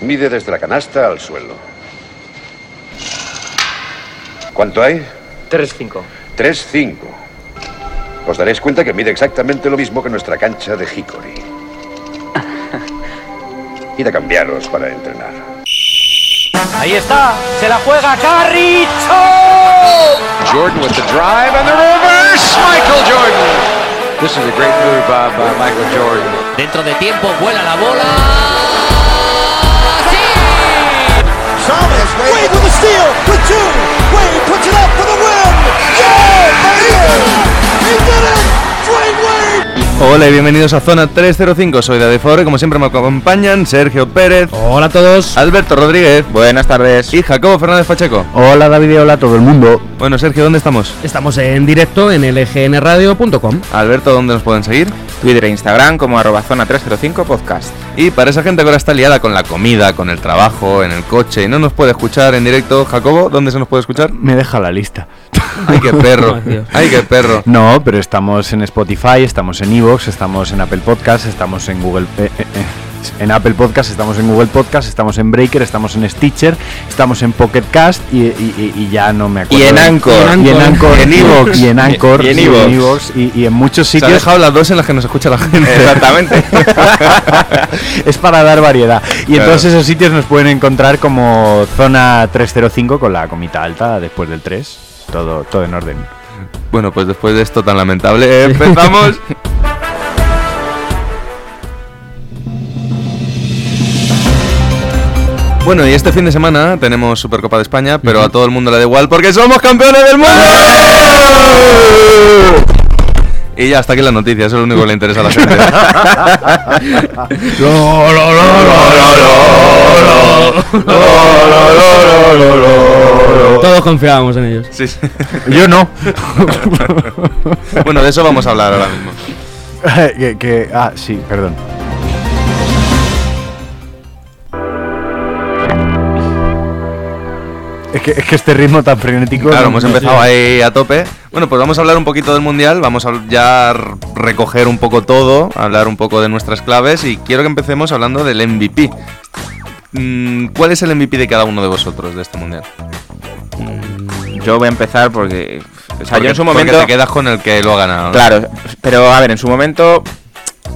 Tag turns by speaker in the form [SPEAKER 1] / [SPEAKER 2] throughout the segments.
[SPEAKER 1] Mide desde la canasta al suelo. ¿Cuánto hay?
[SPEAKER 2] 3-5.
[SPEAKER 1] 3-5. Os daréis cuenta que mide exactamente lo mismo que nuestra cancha de Hickory. Id a cambiaros para entrenar.
[SPEAKER 2] Ahí está, se la juega Carricho.
[SPEAKER 3] Jordan with the drive and the reverse. Michael Jordan. This is a great move by, by Michael Jordan.
[SPEAKER 4] Dentro de tiempo vuela la bola.
[SPEAKER 5] Wade with a steal, with two. Wade puts it up for the win. Yeah, baby! He did it.
[SPEAKER 6] Hola y bienvenidos a Zona 305, soy David Fore, como siempre me acompañan Sergio Pérez,
[SPEAKER 7] Hola a todos.
[SPEAKER 6] Alberto Rodríguez
[SPEAKER 7] Buenas tardes.
[SPEAKER 6] y Jacobo Fernández Pacheco.
[SPEAKER 7] Hola David y hola a todo el mundo.
[SPEAKER 6] Bueno, Sergio, ¿dónde estamos?
[SPEAKER 7] Estamos en directo en lgnradio.com.
[SPEAKER 6] Alberto, ¿dónde nos pueden seguir?
[SPEAKER 8] Twitter e Instagram como arroba zona 305 podcast.
[SPEAKER 6] Y para esa gente que ahora está liada con la comida, con el trabajo, en el coche y no nos puede escuchar en directo, Jacobo, ¿dónde se nos puede escuchar?
[SPEAKER 9] Me deja la lista.
[SPEAKER 6] ¡Ay, qué perro!
[SPEAKER 7] Ay, Dios.
[SPEAKER 6] ¡Ay, qué perro!
[SPEAKER 9] No, pero estamos en Spotify, estamos en Evox, estamos en Apple Podcast, estamos en Google eh, eh, eh, en Apple Podcast, estamos en Google Podcast, estamos en Breaker, estamos en Stitcher, estamos en Pocket Cast y, y- y- y ya no me acuerdo.
[SPEAKER 8] Y en Anchor.
[SPEAKER 9] Y en Anchor.
[SPEAKER 6] Y en iVoox.
[SPEAKER 9] Y en Anchor.
[SPEAKER 8] Y en iVoox,
[SPEAKER 9] y, y en muchos
[SPEAKER 6] Se ha
[SPEAKER 9] sitios.
[SPEAKER 6] dejado las dos en las que nos escucha la gente.
[SPEAKER 8] Exactamente.
[SPEAKER 9] es para dar variedad. Y
[SPEAKER 6] Claro.
[SPEAKER 9] en todos esos sitios nos pueden encontrar como zona 305 con la comita alta después del 3. Todo, todo en orden.
[SPEAKER 6] Bueno, pues después de esto tan lamentable, empezamos. Bueno, y este fin de semana tenemos Supercopa de España, pero a todo el mundo le da igual porque somos campeones del mundo. Y ya, hasta aquí la noticia, eso es lo único que le interesa a la gente.
[SPEAKER 7] Todos confiábamos en ellos.
[SPEAKER 6] Sí, sí.
[SPEAKER 9] Yo no.
[SPEAKER 6] Bueno, de eso vamos a hablar ahora mismo.
[SPEAKER 9] que, que- ah, sí, perdón. Es que, es que este ritmo tan frenético.
[SPEAKER 6] Claro,
[SPEAKER 9] no-
[SPEAKER 6] hemos empezado ahí a tope. Bueno, pues vamos a hablar un poquito del Mundial, vamos a ya recoger un poco todo, hablar un poco de nuestras claves y quiero que empecemos hablando del MVP. Mm, ¿Cuál es el MVP de cada uno de vosotros de este Mundial?
[SPEAKER 8] Yo voy a empezar porque. O sea,
[SPEAKER 6] Porque-
[SPEAKER 8] yo en su
[SPEAKER 6] porque
[SPEAKER 8] momento.
[SPEAKER 6] te quedas con el que lo ha ganado. ¿no?
[SPEAKER 8] Claro, pero a ver, en su momento.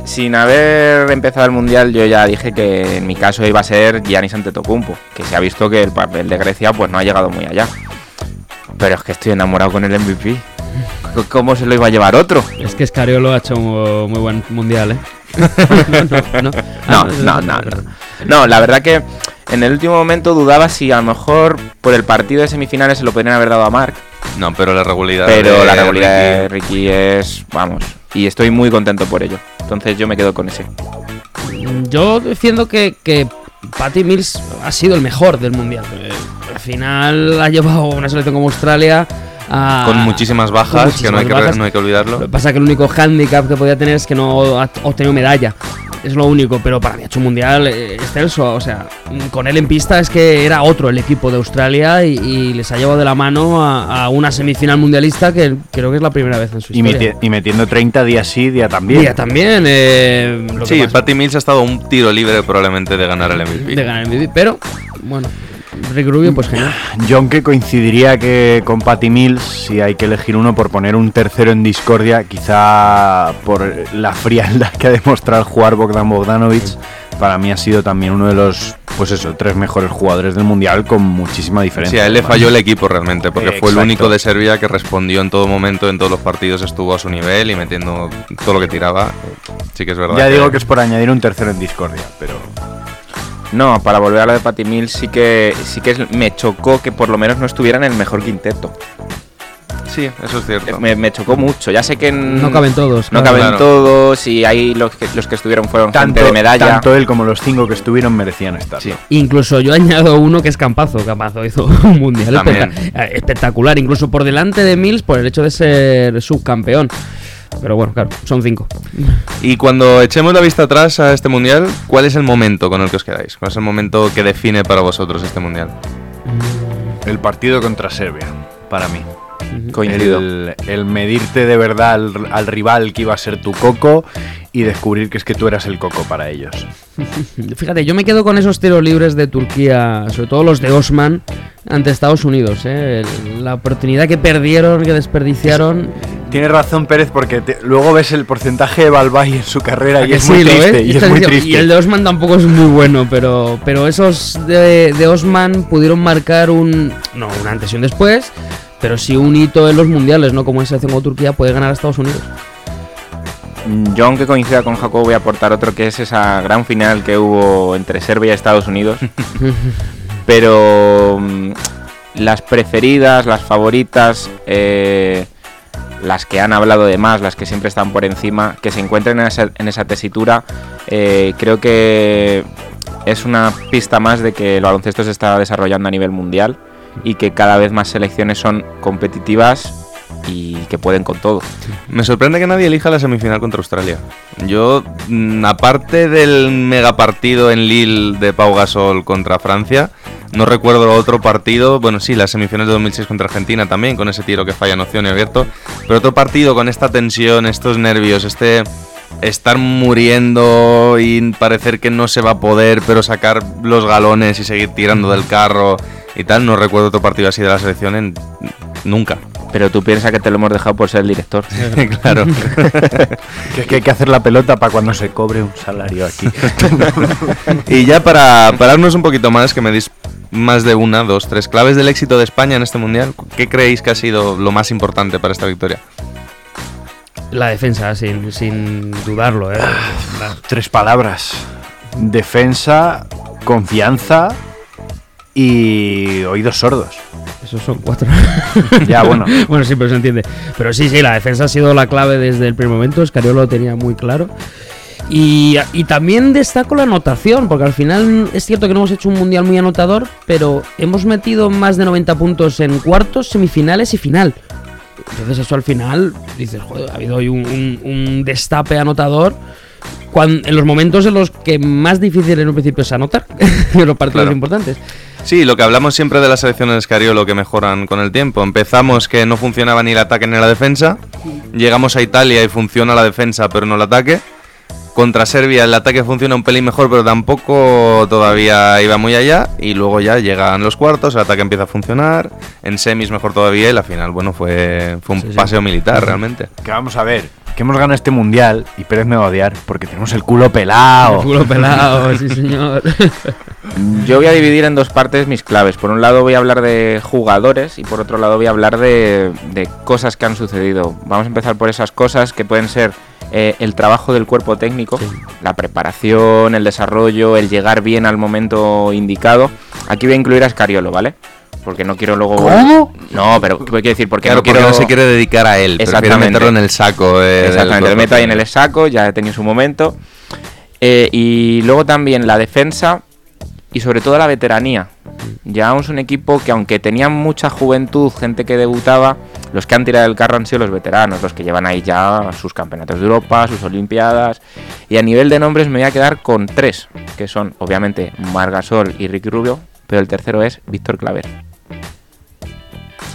[SPEAKER 8] Sin haber empezado el mundial, yo ya dije que en mi caso iba a ser Giannis Antetokounmpo, que se ha visto que el papel de Grecia pues no ha llegado muy allá. Pero es que estoy enamorado con el MVP. ¿Cómo se lo iba a llevar otro?
[SPEAKER 7] Es que Escariolo ha hecho un muy buen mundial, ¿eh? no, no,
[SPEAKER 8] No, no, no, no. No, la verdad que en el último momento dudaba si a lo mejor por el partido de semifinales se lo podrían haber dado a Mark.
[SPEAKER 6] No, pero la regularidad.
[SPEAKER 8] Pero
[SPEAKER 6] de
[SPEAKER 8] la regularidad de
[SPEAKER 6] Ricky-
[SPEAKER 8] Ricky es, vamos, y estoy muy contento por ello. Entonces yo me quedo con ese.
[SPEAKER 7] Yo defiendo que, que Patty Mills ha sido el mejor del mundial. Eh, al final ha llevado una selección como Australia a.
[SPEAKER 6] Con muchísimas
[SPEAKER 7] con
[SPEAKER 6] bajas, que no hay que,
[SPEAKER 7] muchísimas bajas.
[SPEAKER 6] no hay que olvidarlo.
[SPEAKER 7] Lo que pasa es que el único hándicap que podía tener es que no ha obtenido medalla. Es lo único, pero para mí ha hecho un mundial eh, excelso. O sea, con él en pista es que era otro el equipo de Australia y, y les ha llevado de la mano a, a una semifinal mundialista que creo que es la primera vez en su
[SPEAKER 9] Y,
[SPEAKER 7] historia.
[SPEAKER 9] meti- y metiendo 30 días sí, día también.
[SPEAKER 7] Día también. eh, lo
[SPEAKER 6] Sí, Patty Mills ha estado un tiro libre probablemente de ganar el MVP.
[SPEAKER 7] de ganar el MVP, pero bueno, Rick Rubio, pues genial.
[SPEAKER 9] Yo aunque coincidiría que con Patty Mills, si hay que elegir uno por poner un tercero en discordia, quizá por la frialdad que ha demostrado jugar Bogdan Bogdanovic, para mí ha sido también uno de los, pues eso, tres mejores jugadores del mundial con muchísima
[SPEAKER 6] Sí,
[SPEAKER 9] diferencia.
[SPEAKER 6] a él le falló el equipo realmente, porque fue el único de Serbia que respondió en todo momento, en todos los partidos estuvo a su nivel y metiendo todo lo que tiraba. Sí que es verdad.
[SPEAKER 9] Ya digo que es por añadir un tercero en discordia, pero
[SPEAKER 8] No, para volver a lo de Patty Mills sí que sí que es- me chocó que por lo menos no estuviera en el mejor quinteto.
[SPEAKER 6] Sí, eso es cierto.
[SPEAKER 8] Me, me chocó mucho. Ya sé que en-
[SPEAKER 7] No caben todos.
[SPEAKER 8] no
[SPEAKER 7] claro.
[SPEAKER 8] caben
[SPEAKER 6] Claro.
[SPEAKER 8] todos y ahí los que, los que estuvieron fueron gente
[SPEAKER 9] tanto,
[SPEAKER 8] de medalla.
[SPEAKER 9] tanto él como los cinco que estuvieron merecían estar.
[SPEAKER 6] Sí.
[SPEAKER 7] Incluso yo añado uno que es Campazo. Campazo hizo un mundial eh, espectacular, incluso por delante de Mills por el hecho de ser subcampeón. Pero bueno, claro, son cinco.
[SPEAKER 6] Y cuando echemos la vista atrás a este mundial, ¿cuál es el momento con el que os quedáis? ¿Cuál es el momento que define para vosotros este mundial?
[SPEAKER 9] El partido contra Serbia, para mí.
[SPEAKER 8] Coincido.
[SPEAKER 9] El, el medirte de verdad al, al rival que iba a ser tu coco y descubrir que es que tú eras el coco para ellos.
[SPEAKER 7] Fíjate, yo me quedo con esos tiros libres de Turquía, sobre todo los de Osman ante Estados Unidos. ¿eh? La oportunidad que perdieron, que desperdiciaron.
[SPEAKER 9] Tienes razón Pérez porque te- luego ves el porcentaje de Balbay en su carrera
[SPEAKER 7] ¿A
[SPEAKER 9] y es
[SPEAKER 7] sí,
[SPEAKER 9] muy
[SPEAKER 7] lo
[SPEAKER 9] triste.
[SPEAKER 7] ves?
[SPEAKER 9] Y es
[SPEAKER 7] Estás
[SPEAKER 9] muy
[SPEAKER 7] diciendo-
[SPEAKER 9] triste.
[SPEAKER 7] y el de Osman tampoco es muy bueno, pero, pero esos de, de Osman pudieron marcar un. No, un antes y un después, pero sí un hito en los mundiales, ¿no? Como en selección como Turquía puede ganar a Estados Unidos.
[SPEAKER 8] Mm, Yo, aunque coincida con Jacob, voy a aportar otro que es esa gran final que hubo entre Serbia y Estados Unidos. Pero mm, las preferidas, las favoritas, eh, las que han hablado de más, las que siempre están por encima, que se encuentren en esa, en esa tesitura, eh, creo que es una pista más de que el baloncesto se está desarrollando a nivel mundial y que cada vez más selecciones son competitivas y que pueden con todo.
[SPEAKER 6] Me sorprende que nadie elija la semifinal contra Australia. Yo, mm, aparte del mega partido en Lille de Pau Gasol contra Francia, no recuerdo otro partido. Bueno, sí, las semifinales de 2006 contra Argentina también, con ese tiro que falla en opción y abierto. Pero otro partido con esta tensión, estos nervios, este estar muriendo y parecer que no se va a poder, pero sacar los galones y seguir tirando del carro y tal. No recuerdo otro partido así de la selección en nunca.
[SPEAKER 8] Pero tú piensas que te lo hemos dejado por ser el director.
[SPEAKER 6] claro.
[SPEAKER 9] Que es que hay que hacer la pelota para cuando se cobre un salario aquí.
[SPEAKER 6] Y ya para pararnos un poquito más, que me dis más de una, dos, tres claves del éxito de España en este mundial, ¿qué creéis que ha sido lo más importante para esta victoria?
[SPEAKER 7] La defensa, sin, sin dudarlo, ¿eh? La-
[SPEAKER 9] Tres palabras. Defensa, confianza y oídos sordos.
[SPEAKER 7] Esos son cuatro.
[SPEAKER 9] Ya, bueno.
[SPEAKER 7] bueno, sí, pero se entiende. Pero sí, sí, la defensa ha sido la clave desde el primer momento. Escariolo lo tenía muy claro. Y, y también destaco la anotación, porque al final es cierto que no hemos hecho un mundial muy anotador, pero hemos metido más de 90 puntos en cuartos, semifinales y final. Entonces eso al final, dices, joder, ha habido hoy un, un- un destape anotador en los momentos en los que más difícil en un principio es anotar, en los partidos
[SPEAKER 6] Claro.
[SPEAKER 7] importantes.
[SPEAKER 6] Sí, lo que hablamos siempre de las selecciones de Escariolo que mejoran con el tiempo. Empezamos que no funcionaba ni el ataque ni la defensa. Llegamos a Italia y funciona la defensa pero no el ataque. Contra Serbia el ataque funciona un pelín mejor pero tampoco todavía iba muy allá. Y luego ya llegan los cuartos, el ataque empieza a funcionar. En semis mejor todavía y la final, bueno, fue, fue un
[SPEAKER 7] Sí, sí.
[SPEAKER 6] paseo militar realmente.
[SPEAKER 9] Que vamos a ver, que hemos ganado este mundial y Pérez me va a odiar porque tenemos el culo pelado.
[SPEAKER 7] El culo pelado, sí señor.
[SPEAKER 8] Yo voy a dividir en dos partes mis claves. Por un lado voy a hablar de jugadores y por otro lado voy a hablar de, de cosas que han sucedido. Vamos a empezar por esas cosas que pueden ser eh, el trabajo del cuerpo técnico, la preparación, el desarrollo, el llegar bien al momento indicado. Aquí voy a incluir a Scariolo, ¿vale? Porque no quiero luego...
[SPEAKER 9] ¿Cómo?
[SPEAKER 8] No, pero ¿qué quiero decir? Porque
[SPEAKER 6] Claro,
[SPEAKER 8] no quiero...
[SPEAKER 6] porque no se quiere dedicar a él, meterlo en el saco. eh,
[SPEAKER 8] Exactamente, lo meto ahí en el saco, ya he tenido su momento. Eh, y luego también la defensa y sobre todo la veteranía. Llevamos un equipo que aunque tenía mucha juventud, gente que debutaba, los que han tirado el carro han sido los veteranos, los que llevan ahí ya sus campeonatos de Europa, sus Olimpiadas. Y a nivel de nombres me voy a quedar con tres, que son obviamente Margasol y Ricky Rubio, pero el tercero es Víctor Claver.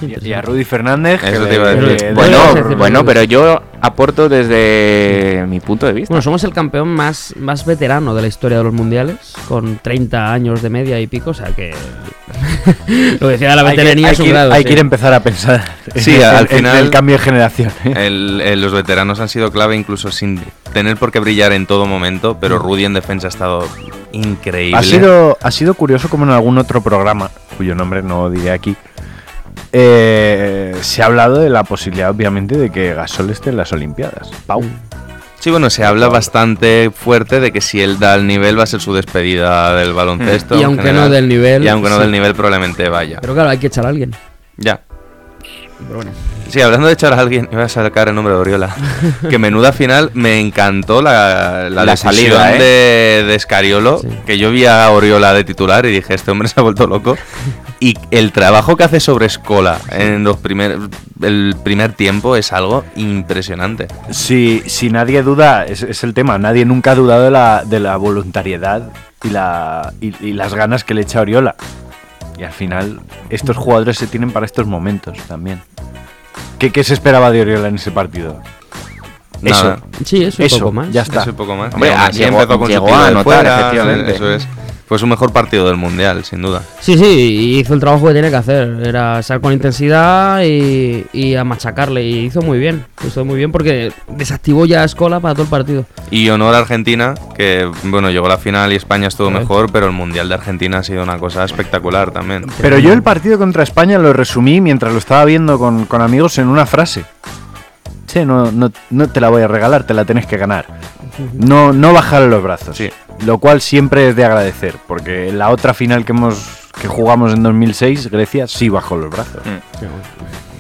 [SPEAKER 9] Y, y a Rudy Fernández.
[SPEAKER 6] Eso
[SPEAKER 9] que
[SPEAKER 6] te iba a
[SPEAKER 9] de-
[SPEAKER 6] decir.
[SPEAKER 9] de- de-
[SPEAKER 8] Bueno,
[SPEAKER 7] Bueno,
[SPEAKER 8] pero yo aporto desde mi punto de vista.
[SPEAKER 7] Bueno, somos el campeón más, más veterano de la historia de los mundiales, con 30 años de media y pico, o sea que. Lo que decía de la
[SPEAKER 9] hay que-
[SPEAKER 7] veteranía
[SPEAKER 9] hay
[SPEAKER 7] es un
[SPEAKER 9] que
[SPEAKER 7] grado.
[SPEAKER 9] hay
[SPEAKER 7] sí.
[SPEAKER 9] que ir a empezar a pensar
[SPEAKER 6] Sí,
[SPEAKER 9] en,
[SPEAKER 6] al
[SPEAKER 9] en- en
[SPEAKER 6] final-
[SPEAKER 9] el cambio de generación. ¿eh?
[SPEAKER 6] El- el- los veteranos han sido clave incluso sin tener por qué brillar en todo momento, pero Rudy en defensa ha estado increíble.
[SPEAKER 9] Ha sido, ha sido curioso como en algún otro programa, cuyo nombre no diré aquí, eh, se ha hablado de la posibilidad, obviamente, de que Gasol esté en las Olimpiadas. Pau.
[SPEAKER 6] Sí, bueno, se habla bastante fuerte de que si él da el nivel va a ser su despedida del baloncesto.
[SPEAKER 7] Y aunque
[SPEAKER 6] general.
[SPEAKER 7] no del nivel.
[SPEAKER 6] Y aunque no
[SPEAKER 7] sí.
[SPEAKER 6] del nivel probablemente vaya.
[SPEAKER 7] Pero claro, hay que echar a alguien.
[SPEAKER 6] Ya.
[SPEAKER 7] Pero bueno.
[SPEAKER 6] Sí, hablando de echar a alguien, iba a sacar el nombre de Oriola. que menuda final, me encantó la, la,
[SPEAKER 8] salida, ¿eh?
[SPEAKER 6] de, de Scariolo,
[SPEAKER 7] Sí.
[SPEAKER 6] que yo vi a Oriola de titular y dije, este hombre se ha vuelto loco. Y el trabajo que hace sobre Escola en los primer, el primer tiempo es algo impresionante.
[SPEAKER 9] Si, si nadie duda, es, es el tema, nadie nunca ha dudado de la, de la voluntariedad y, la, y, y las ganas que le echa Oriola. Y al final, estos jugadores se tienen para estos momentos también. ¿Qué, qué se esperaba de Oriola en ese partido?
[SPEAKER 6] Nada.
[SPEAKER 7] Sí, eso y
[SPEAKER 9] Eso,
[SPEAKER 7] poco más.
[SPEAKER 9] ya está.
[SPEAKER 6] Eso y poco más.
[SPEAKER 8] Hombre,
[SPEAKER 6] así
[SPEAKER 8] llegó-
[SPEAKER 6] empezó con su
[SPEAKER 8] llegó
[SPEAKER 6] tiro
[SPEAKER 8] a
[SPEAKER 6] de
[SPEAKER 8] anotar,
[SPEAKER 6] fuera,
[SPEAKER 8] efectivamente.
[SPEAKER 6] Eso es. Fue su mejor partido del mundial, sin duda.
[SPEAKER 7] Sí, sí, y hizo el trabajo que tenía que hacer. Era salir con intensidad y, y a machacarle. Y hizo muy bien. Hizo muy bien porque desactivó ya a Escola para todo el partido.
[SPEAKER 6] Y honor a Argentina, que bueno, llegó a la final y España estuvo mejor, pero el mundial de Argentina ha sido una cosa espectacular también.
[SPEAKER 9] Pero yo el partido contra España lo resumí mientras lo estaba viendo con, con amigos en una frase. Che, no, no, no te la voy a regalar, te la tenés que ganar. No, no bajar los brazos.
[SPEAKER 6] Sí.
[SPEAKER 9] Lo cual siempre es de agradecer, porque en la otra final que hemos que jugamos en 2006, Grecia sí bajó los brazos.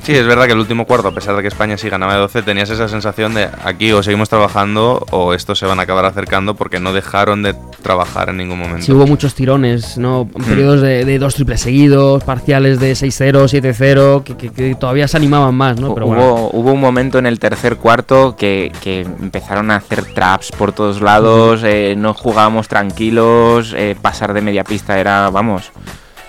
[SPEAKER 6] Sí, es verdad que el último cuarto, a pesar de que España sí ganaba de 12, tenías esa sensación de aquí o seguimos trabajando o estos se van a acabar acercando porque no dejaron de trabajar en ningún momento.
[SPEAKER 7] Sí, hubo muchos tirones, ¿no? Periodos de, de dos triples seguidos, parciales de 6-0, 7-0, que, que- que todavía se animaban más, ¿no? Pero
[SPEAKER 8] hubo,
[SPEAKER 7] bueno.
[SPEAKER 8] hubo un momento en el tercer cuarto que, que empezaron a hacer traps por todos lados, eh, no jugábamos tranquilos, eh, pasar de media pista era, vamos,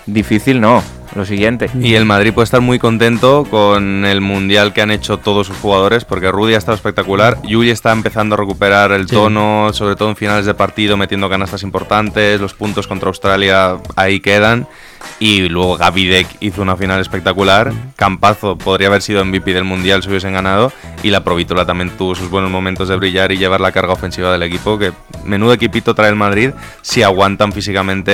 [SPEAKER 8] difícil no, lo siguiente.
[SPEAKER 6] Y el Madrid puede estar muy contento con el mundial que han hecho todos sus jugadores, porque Rudy ha estado espectacular, Yuri está empezando a recuperar el
[SPEAKER 7] Sí.
[SPEAKER 6] tono, sobre todo en finales de partido, metiendo canastas importantes, los puntos contra Australia ahí quedan, y luego Gavidec hizo una final espectacular, Campazo podría haber sido MVP del mundial si hubiesen ganado, y la Provítola también tuvo sus buenos momentos de brillar y llevar la carga ofensiva del equipo, que menudo equipito trae el Madrid si aguantan físicamente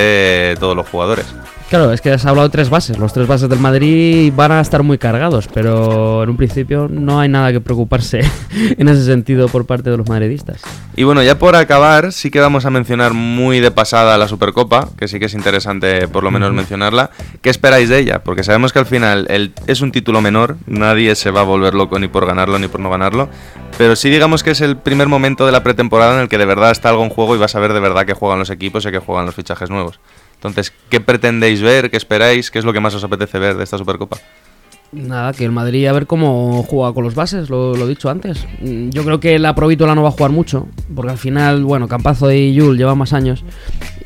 [SPEAKER 6] eh, todos los jugadores.
[SPEAKER 7] Claro, es que has hablado de tres bases. Los tres bases del Madrid van a estar muy cargados, pero en un principio no hay nada que preocuparse en ese sentido por parte de los madridistas.
[SPEAKER 6] Y bueno, ya por acabar, sí que vamos a mencionar muy de pasada la Supercopa, que sí que es interesante por lo menos mencionarla. ¿Qué esperáis de ella? Porque sabemos que al final el- es un título menor, nadie se va a volver loco ni por ganarlo ni por no ganarlo, pero sí digamos que es el primer momento de la pretemporada en el que de verdad está algo en juego y vas a ver de verdad que juegan los equipos y que juegan los fichajes nuevos. Entonces, ¿qué pretendéis ver? ¿Qué esperáis? ¿Qué es lo que más os apetece ver de esta Supercopa?
[SPEAKER 7] Nada, que el Madrid a ver cómo juega con los bases, lo, he dicho antes. Yo creo que la Provítola no va a jugar mucho, porque al final, bueno, Campazo y Yul llevan más años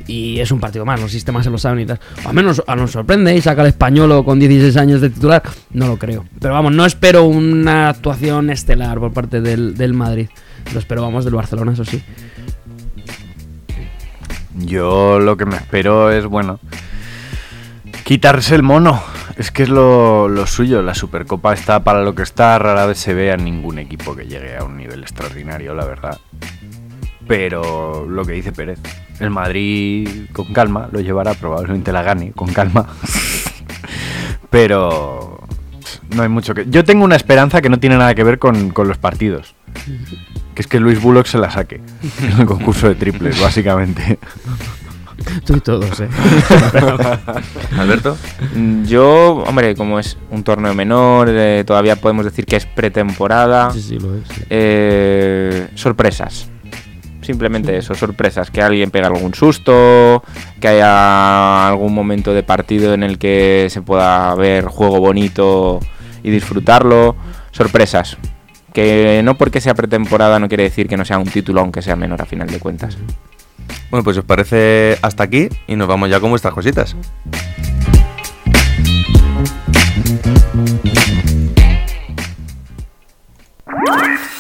[SPEAKER 7] y es un partido más, los sistemas se lo saben y tal. Al menos a nos sorprende y saca el españolo con 16 años de titular, no lo creo. Pero vamos, no espero una actuación estelar por parte del, del Madrid. Lo espero, vamos, del Barcelona, eso sí.
[SPEAKER 9] Yo lo que me espero es, bueno, quitarse el mono. Es que es lo, lo suyo. La Supercopa está para lo que está. Rara vez se ve a ningún equipo que llegue a un nivel extraordinario, la verdad. Pero lo que dice Pérez, el Madrid con calma lo llevará, probablemente la gane con calma. Pero no hay mucho que. Yo tengo una esperanza que no tiene nada que ver con, con los partidos. Que es que Luis Bullock se la saque en el concurso de triples, básicamente.
[SPEAKER 7] Estoy todos, eh.
[SPEAKER 6] Alberto.
[SPEAKER 8] Mm, Yo, hombre, como es un torneo menor, eh, todavía podemos decir que es pretemporada.
[SPEAKER 7] Sí, sí, lo es. sí.
[SPEAKER 8] Eh, sorpresas. Simplemente eso, sorpresas. Que alguien pega algún susto, que haya algún momento de partido en el que se pueda ver juego bonito y disfrutarlo. Sorpresas. Que no porque sea pretemporada no quiere decir que no sea un título, aunque sea menor a final de cuentas.
[SPEAKER 6] Bueno, pues os parece hasta aquí y nos vamos ya con vuestras cositas.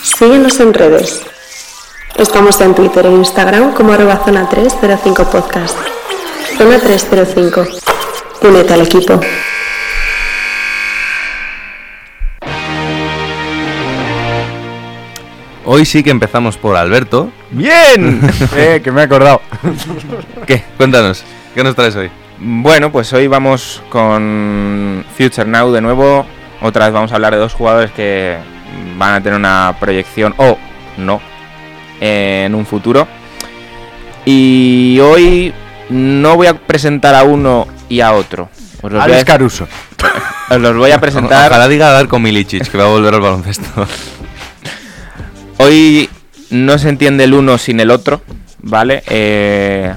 [SPEAKER 10] Síguenos en redes. Estamos en Twitter e Instagram como arroba zona 305 podcast. Zona 305. Únete al equipo.
[SPEAKER 6] Hoy sí que empezamos por Alberto.
[SPEAKER 9] ¡Bien! eh, que me he acordado.
[SPEAKER 6] ¿Qué? Cuéntanos, ¿qué nos traes hoy?
[SPEAKER 8] Bueno, pues hoy vamos con Future Now de nuevo. Otra vez vamos a hablar de dos jugadores que van a tener una proyección o no en un futuro. Y hoy no voy a presentar a uno y a otro. Os los, voy a,
[SPEAKER 9] Caruso.
[SPEAKER 8] os los voy a presentar.
[SPEAKER 6] Ojalá diga Darko Milicic, que va a volver al baloncesto.
[SPEAKER 8] Hoy no se entiende el uno sin el otro, ¿vale? Eh,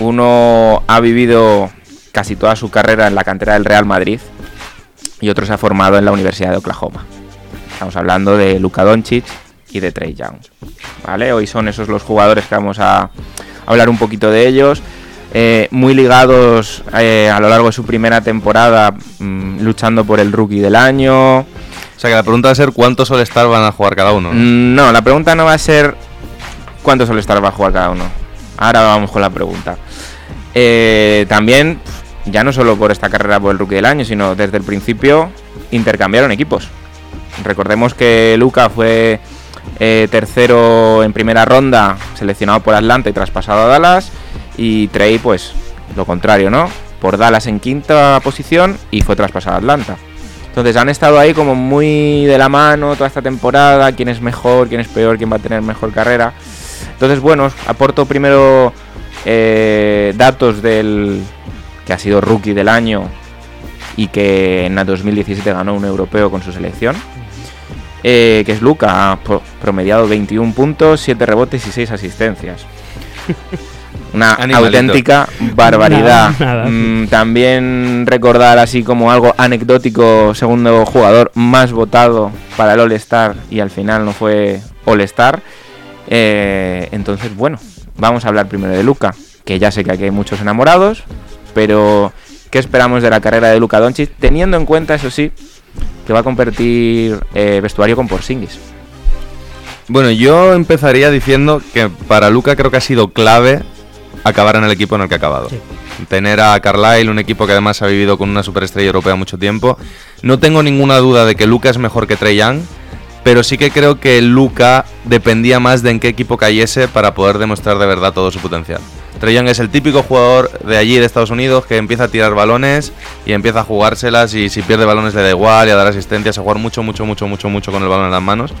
[SPEAKER 8] uno ha vivido casi toda su carrera en la cantera del Real Madrid y otro se ha formado en la Universidad de Oklahoma. Estamos hablando de Luka Doncic y de Trey Young, ¿vale? Hoy son esos los jugadores que vamos a hablar un poquito de ellos. Eh, muy ligados eh, a lo largo de su primera temporada, mm, luchando por el rookie del año,
[SPEAKER 6] sea que la pregunta va a ser cuántos All-Star van a jugar cada uno. ¿no?
[SPEAKER 8] Mm, No, la pregunta no va a ser cuántos All-Star va a jugar cada uno. Ahora vamos con la pregunta. Eh, también, ya no solo por esta carrera por el rookie del año, sino desde el principio intercambiaron equipos. Recordemos que Luca fue eh, tercero en primera ronda, seleccionado por Atlanta y traspasado a Dallas. Y Trey, pues, lo contrario, ¿no? Por Dallas en quinta posición y fue traspasado a Atlanta. Entonces han estado ahí como muy de la mano toda esta temporada, quién es mejor, quién es peor, quién va a tener mejor carrera. Entonces, bueno, aporto primero eh, datos del que ha sido rookie del año y que en el 2017 ganó un europeo con su selección. eh, que es Luca, ha pro- promediado 21 puntos, 7 rebotes y 6 asistencias. Una
[SPEAKER 6] Animalito.
[SPEAKER 8] auténtica barbaridad.
[SPEAKER 7] Nada, nada.
[SPEAKER 8] Mm, también recordar así como algo anecdótico, segundo jugador más votado para el All-Star y al final no fue All-Star. Eh, entonces, bueno, vamos a hablar primero de Luca, que ya sé que aquí hay muchos enamorados, pero ¿qué esperamos de la carrera de Luca Doncic? Teniendo en cuenta, eso sí, que va a compartir eh, vestuario con Porzingis.
[SPEAKER 6] Bueno, yo empezaría diciendo que para Luca creo que ha sido clave acabar en el equipo en el que ha acabado. Tener a Carlisle, un equipo que además ha vivido con una superestrella europea mucho tiempo. No tengo ninguna duda de que Luca es mejor que Trey Young, pero sí que creo que Luca dependía más de en qué equipo cayese para poder demostrar de verdad todo su potencial. Trey Young es el típico jugador de allí, de Estados Unidos, que empieza a tirar balones y empieza a jugárselas y si pierde balones le da igual y a dar asistencias, a jugar mucho, mucho, mucho, mucho, mucho con el balón en las manos.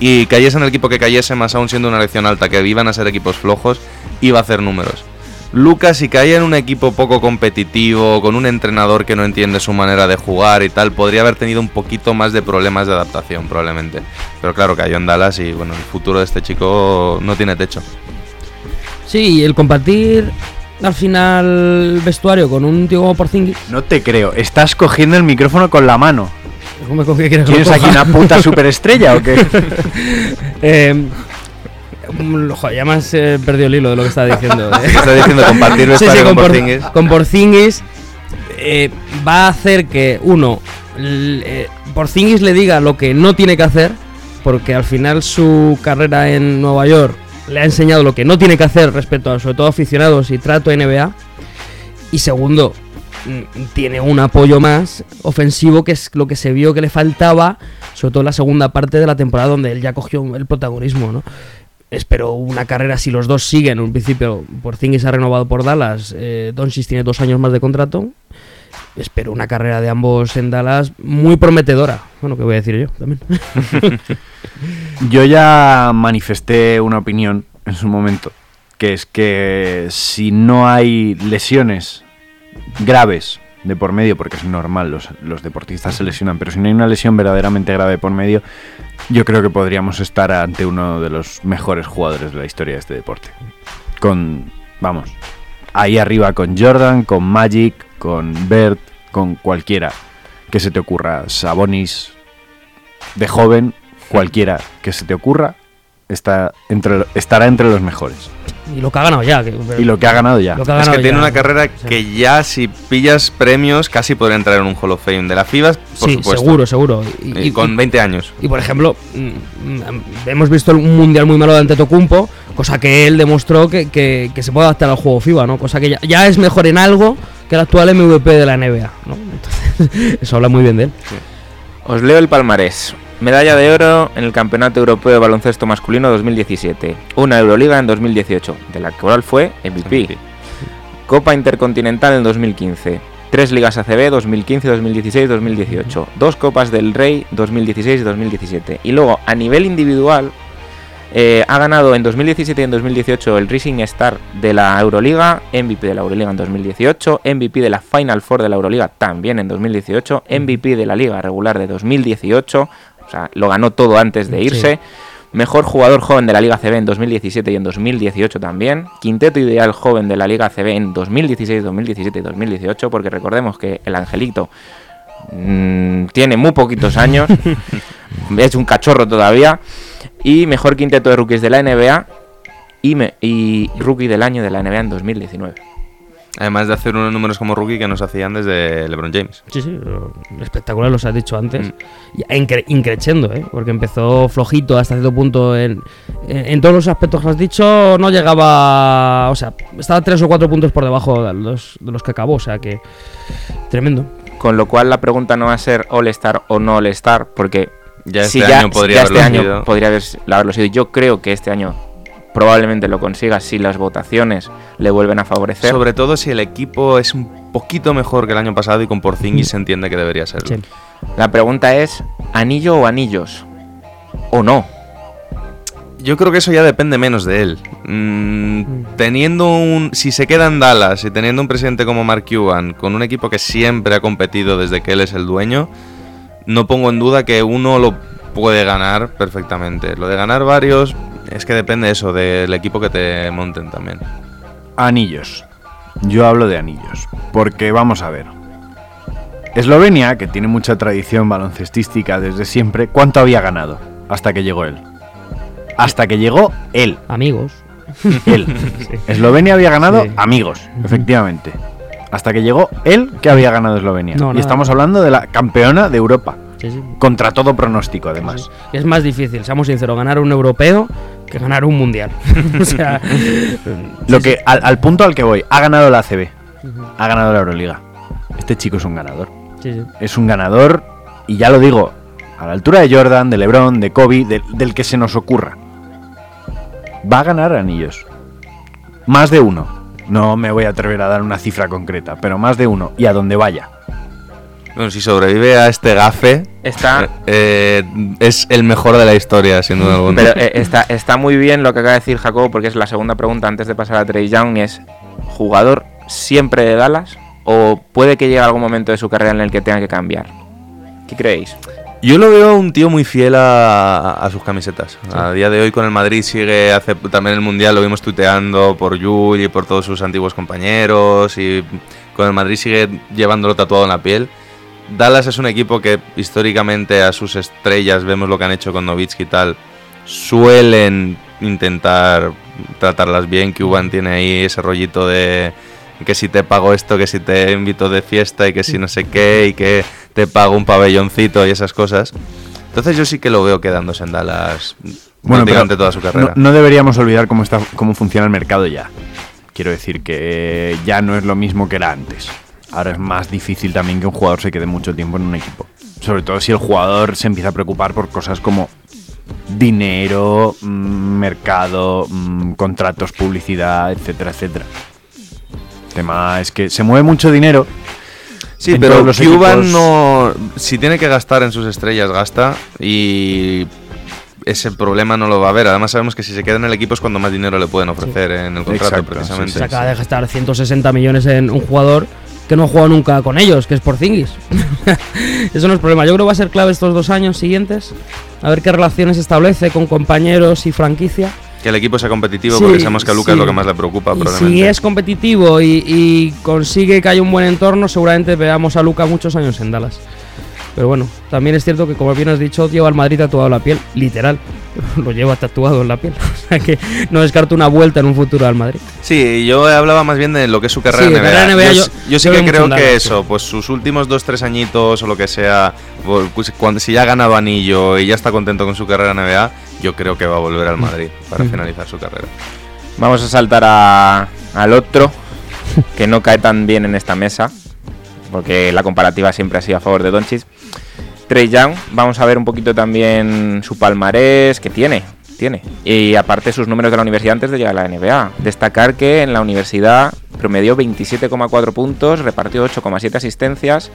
[SPEAKER 6] Y cayese en el equipo que cayese, más aún siendo una elección alta, que iban a ser equipos flojos, iba a hacer números. Lucas, si caía en un equipo poco competitivo, con un entrenador que no entiende su manera de jugar y tal, podría haber tenido un poquito más de problemas de adaptación, probablemente. Pero claro, cayó en Dallas y bueno, el futuro de este chico no tiene techo.
[SPEAKER 7] Sí, el compartir al final vestuario con un tío como Porzingis.
[SPEAKER 9] No te creo. Estás cogiendo el micrófono con la mano.
[SPEAKER 7] ¿Cómo con qué quieres
[SPEAKER 9] ¿Tienes aquí una puta superestrella o qué?
[SPEAKER 7] Eh, joder, ya me has eh, perdido el hilo de lo que estaba diciendo. eh.
[SPEAKER 6] Está diciendo compartir con
[SPEAKER 7] Por-
[SPEAKER 6] Porzingis.
[SPEAKER 7] con Porzingis, eh, va a hacer que uno eh, Porzingis le diga lo que no tiene que hacer, porque al final su carrera en Nueva York le ha enseñado lo que no tiene que hacer respecto a sobre todo aficionados y trato NBA. Y segundo, mm, tiene un apoyo más ofensivo que es lo que se vio que le faltaba, sobre todo en la segunda parte de la temporada donde él ya cogió el protagonismo, ¿no? Espero una carrera si los dos siguen. En un principio, Porzingis ha renovado por Dallas. Eh, Doncic tiene dos años más de contrato. Espero una carrera de ambos en Dallas muy prometedora. Bueno, ¿qué voy a decir yo también?
[SPEAKER 9] Yo ya manifesté una opinión en su momento, que es que si no hay lesiones graves de por medio, porque es normal, los, los deportistas se lesionan, pero si no hay una lesión verdaderamente grave por medio, yo creo que podríamos estar ante uno de los mejores jugadores de la historia de este deporte. Con, vamos, ahí arriba con Jordan, con Magic, con Bert, con cualquiera que se te ocurra, Sabonis, de joven, cualquiera que se te ocurra, está entre, estará entre los mejores.
[SPEAKER 7] y lo que ha ganado ya. que-
[SPEAKER 9] Y lo que ha ganado ya.
[SPEAKER 7] Lo que ha
[SPEAKER 6] Es que tiene una carrera
[SPEAKER 7] O sea,
[SPEAKER 6] que ya si pillas premios casi podría entrar en un Hall of Fame de la FIBA, por
[SPEAKER 7] sí,
[SPEAKER 6] supuesto.
[SPEAKER 7] seguro, seguro.
[SPEAKER 6] Y, con 20 años.
[SPEAKER 7] Y por ejemplo, mm, mm, hemos visto un mundial muy malo de Antetokounmpo, cosa que él demostró que, que- que se puede adaptar al juego FIBA, ¿no? Cosa que ya, ya es mejor en algo que el actual MVP de la NBA, ¿no? Entonces, eso habla muy bien de él.
[SPEAKER 8] Os leo el palmarés. Medalla de oro en el Campeonato Europeo de Baloncesto Masculino 2017. Una Euroliga en 2018, de la cual fue MVP. Copa Intercontinental en 2015. Tres ligas ACB 2015, 2016, 2018. Dos Copas del Rey 2016 y 2017. Y luego, a nivel individual, eh, ha ganado en 2017 y en 2018 el Rising Star de la Euroliga, MVP de la Euroliga en 2018, MVP de la Final Four de la Euroliga también en 2018, MVP de la Liga regular de 2018, o sea, lo ganó todo antes de irse. Mejor jugador joven de la Liga CB en 2017 y en 2018 también. Quinteto ideal joven de la Liga CB en 2016, 2017 y 2018, porque recordemos que el Angelito mm, tiene muy poquitos años, es un cachorro todavía. Y mejor quinteto de rookies de la NBA y, me- y rookie del año de la NBA en 2019.
[SPEAKER 6] Además de hacer unos números como rookie que nos hacían desde LeBron James.
[SPEAKER 7] Sí, sí, espectacular, los has dicho antes. Incre- increchendo, ¿eh? Porque empezó flojito hasta cierto punto en, en, en todos los aspectos que has dicho. No llegaba. O sea, estaba tres o cuatro puntos por debajo de los, de los que acabó. O sea que. Tremendo.
[SPEAKER 8] Con lo cual la pregunta no va a ser All-Star o no All-Star, porque
[SPEAKER 6] Ya
[SPEAKER 8] si
[SPEAKER 6] este año podría
[SPEAKER 8] ya
[SPEAKER 6] haberlo
[SPEAKER 8] este año
[SPEAKER 6] sido.
[SPEAKER 8] podría haber- haberlo sido. Yo creo que este año probablemente lo consiga si las votaciones le vuelven a favorecer.
[SPEAKER 6] Sobre todo si el equipo es un poquito mejor que el año pasado y con Porzingis se entiende que debería serlo.
[SPEAKER 7] Sí.
[SPEAKER 8] La pregunta es, ¿anillo o anillos? ¿O no?
[SPEAKER 6] Yo creo que eso ya depende menos de él. Mm, teniendo un. Si se queda en Dallas y teniendo un presidente como Mark Cuban, con un equipo que siempre ha competido desde que él es el dueño, no pongo en duda que uno lo puede ganar perfectamente. Lo de ganar varios es que depende eso, del equipo que te monten también.
[SPEAKER 9] Anillos. Yo hablo de anillos. Porque vamos a ver. Eslovenia, que tiene mucha tradición baloncestística desde siempre, ¿cuánto había ganado? Hasta que llegó él. Hasta que llegó él.
[SPEAKER 7] Amigos.
[SPEAKER 9] Él. Eslovenia había ganado
[SPEAKER 7] Sí.
[SPEAKER 9] amigos, efectivamente. Hasta que llegó él que había ganado Eslovenia.
[SPEAKER 7] No,
[SPEAKER 9] y
[SPEAKER 7] nada.
[SPEAKER 9] estamos hablando de la campeona de Europa.
[SPEAKER 7] Sí, sí.
[SPEAKER 9] Contra todo pronóstico, además.
[SPEAKER 7] Es más difícil, seamos sinceros, ganar un europeo que ganar un mundial. o sea.
[SPEAKER 9] Lo que, al, al punto al que voy, ha ganado la ACB, ha ganado la Euroliga. Este chico es un ganador. Es un ganador, y ya lo digo, a la altura de Jordan, de LeBron, de Kobe, de- del que se nos ocurra. Va a ganar anillos. Más de uno. No me voy a atrever a dar una cifra concreta, pero más de uno. Y a donde vaya.
[SPEAKER 6] Bueno, si sobrevive a este gafe,
[SPEAKER 8] Está,
[SPEAKER 6] eh, es el mejor de la historia, sin duda alguna.
[SPEAKER 8] pero eh, está, está muy bien lo que acaba de decir Jacobo, porque es la segunda pregunta antes de pasar a Trey Young, y es, ¿jugador siempre de Dallas? ¿O puede que llegue algún momento de su carrera en el que tenga que cambiar? ¿Qué creéis?
[SPEAKER 6] Yo lo veo un tío muy fiel a, a sus camisetas. A día de hoy con el Madrid sigue, hace también el Mundial lo vimos tuiteando por Yul y por todos sus antiguos compañeros y con el Madrid sigue llevándolo tatuado en la piel. Dallas es un equipo que históricamente a sus estrellas, vemos lo que han hecho con Novitsky y tal, suelen intentar tratarlas bien. Cuban tiene ahí ese rollito de que si te pago esto, que si te invito de fiesta y que si no sé qué y que te pago un pabelloncito y esas cosas. Entonces yo sí que lo veo quedándose en Dallas
[SPEAKER 9] Bueno,
[SPEAKER 6] prácticamente toda su carrera.
[SPEAKER 9] No, no deberíamos olvidar cómo, está, cómo funciona el mercado ya. Quiero decir que ya no es lo mismo que era antes. Ahora es más difícil también que un jugador se quede mucho tiempo en un equipo. Sobre todo si el jugador se empieza a preocupar por cosas como dinero, mm, mercado, mm, contratos, publicidad, etcétera, etcétera. El tema es que se mueve mucho dinero.
[SPEAKER 6] Sí, pero
[SPEAKER 9] los
[SPEAKER 6] Cuban
[SPEAKER 9] equipos.
[SPEAKER 6] no. Si tiene que gastar en sus estrellas, gasta. Y ese problema no lo va a haber. Además, sabemos que si se queda en el equipo es cuando más dinero le pueden ofrecer en el contrato,
[SPEAKER 9] Exacto,
[SPEAKER 6] precisamente.
[SPEAKER 9] sí,
[SPEAKER 7] Se acaba de gastar 160 millones en un jugador que no ha jugado nunca con ellos, que es Porzingis. Eso no es problema. Yo creo que va a ser clave estos dos años siguientes. A ver qué relaciones establece con compañeros y franquicia.
[SPEAKER 6] Que el equipo sea competitivo,
[SPEAKER 7] Sí,
[SPEAKER 6] porque sabemos que a Lucas
[SPEAKER 7] sí.
[SPEAKER 6] es lo que más le preocupa,
[SPEAKER 7] Y
[SPEAKER 6] probablemente.
[SPEAKER 7] si es competitivo y, y consigue que haya un buen entorno, seguramente veamos a Luca muchos años en Dallas. Pero bueno, también es cierto que, como bien has dicho, lleva al Madrid tatuado la piel, literal. Lo lleva tatuado en la piel. O sea que no descarto una vuelta en un futuro al Madrid.
[SPEAKER 6] Sí, yo hablaba más bien de lo que es su carrera
[SPEAKER 7] Sí,
[SPEAKER 6] en NBA.
[SPEAKER 7] carrera NBA,
[SPEAKER 6] yo,
[SPEAKER 7] yo-
[SPEAKER 6] yo sí
[SPEAKER 7] yo
[SPEAKER 6] que creo que eso, pues sus últimos dos, tres añitos o lo que sea, pues, cuando, si ya ha ganado anillo y ya está contento con su carrera en NBA, yo creo que va a volver al Madrid para finalizar su carrera.
[SPEAKER 8] Vamos a saltar a- al otro, que no cae tan bien en esta mesa, porque la comparativa siempre ha sido a favor de Doncic. Trey Young, vamos a ver un poquito también su palmarés, que tiene, tiene. Y aparte sus números de la universidad antes de llegar a la NBA. Destacar que en la universidad promedió 27,4 puntos, repartió 8,7 asistencias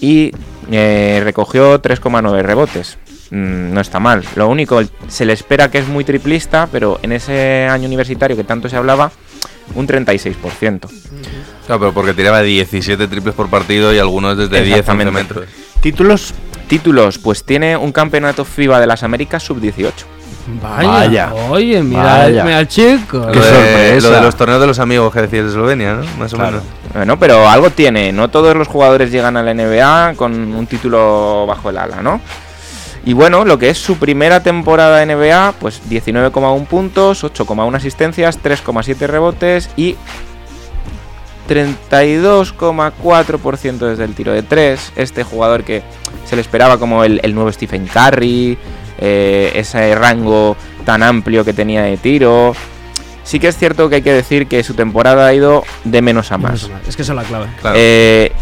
[SPEAKER 8] y eh, recogió 3,9 rebotes. Mm, no está mal. Lo único, se le espera que es muy triplista, pero en ese año universitario que tanto se hablaba, un 36%.
[SPEAKER 6] Claro, pero porque tiraba 17 triples por partido y algunos desde 10 11
[SPEAKER 8] Exactamente.
[SPEAKER 6] metros.
[SPEAKER 9] Títulos,
[SPEAKER 8] Títulos, pues tiene un campeonato FIBA de las Américas sub-18.
[SPEAKER 7] Vaya,
[SPEAKER 9] Vaya.
[SPEAKER 7] oye, mira,
[SPEAKER 9] Vaya.
[SPEAKER 7] mira al chico.
[SPEAKER 9] Qué
[SPEAKER 6] Lo de,
[SPEAKER 9] sorpresa.
[SPEAKER 6] lo de los torneos de los amigos que decía de Eslovenia, ¿no? Más o menos.
[SPEAKER 8] Bueno, pero algo tiene. No todos los jugadores llegan a la NBA con un título bajo el ala, ¿no? Y bueno, lo que es su primera temporada de NBA, pues 19,1 puntos, 8,1 asistencias, 3,7 rebotes y 32,4% desde el tiro de 3. Este jugador que se le esperaba como el, el nuevo Stephen Curry, eh, ese rango tan amplio que tenía de tiro. Sí que es cierto que hay que decir que su temporada ha ido de menos a más.
[SPEAKER 7] Es que esa es la clave.
[SPEAKER 6] Claro.
[SPEAKER 8] Eh,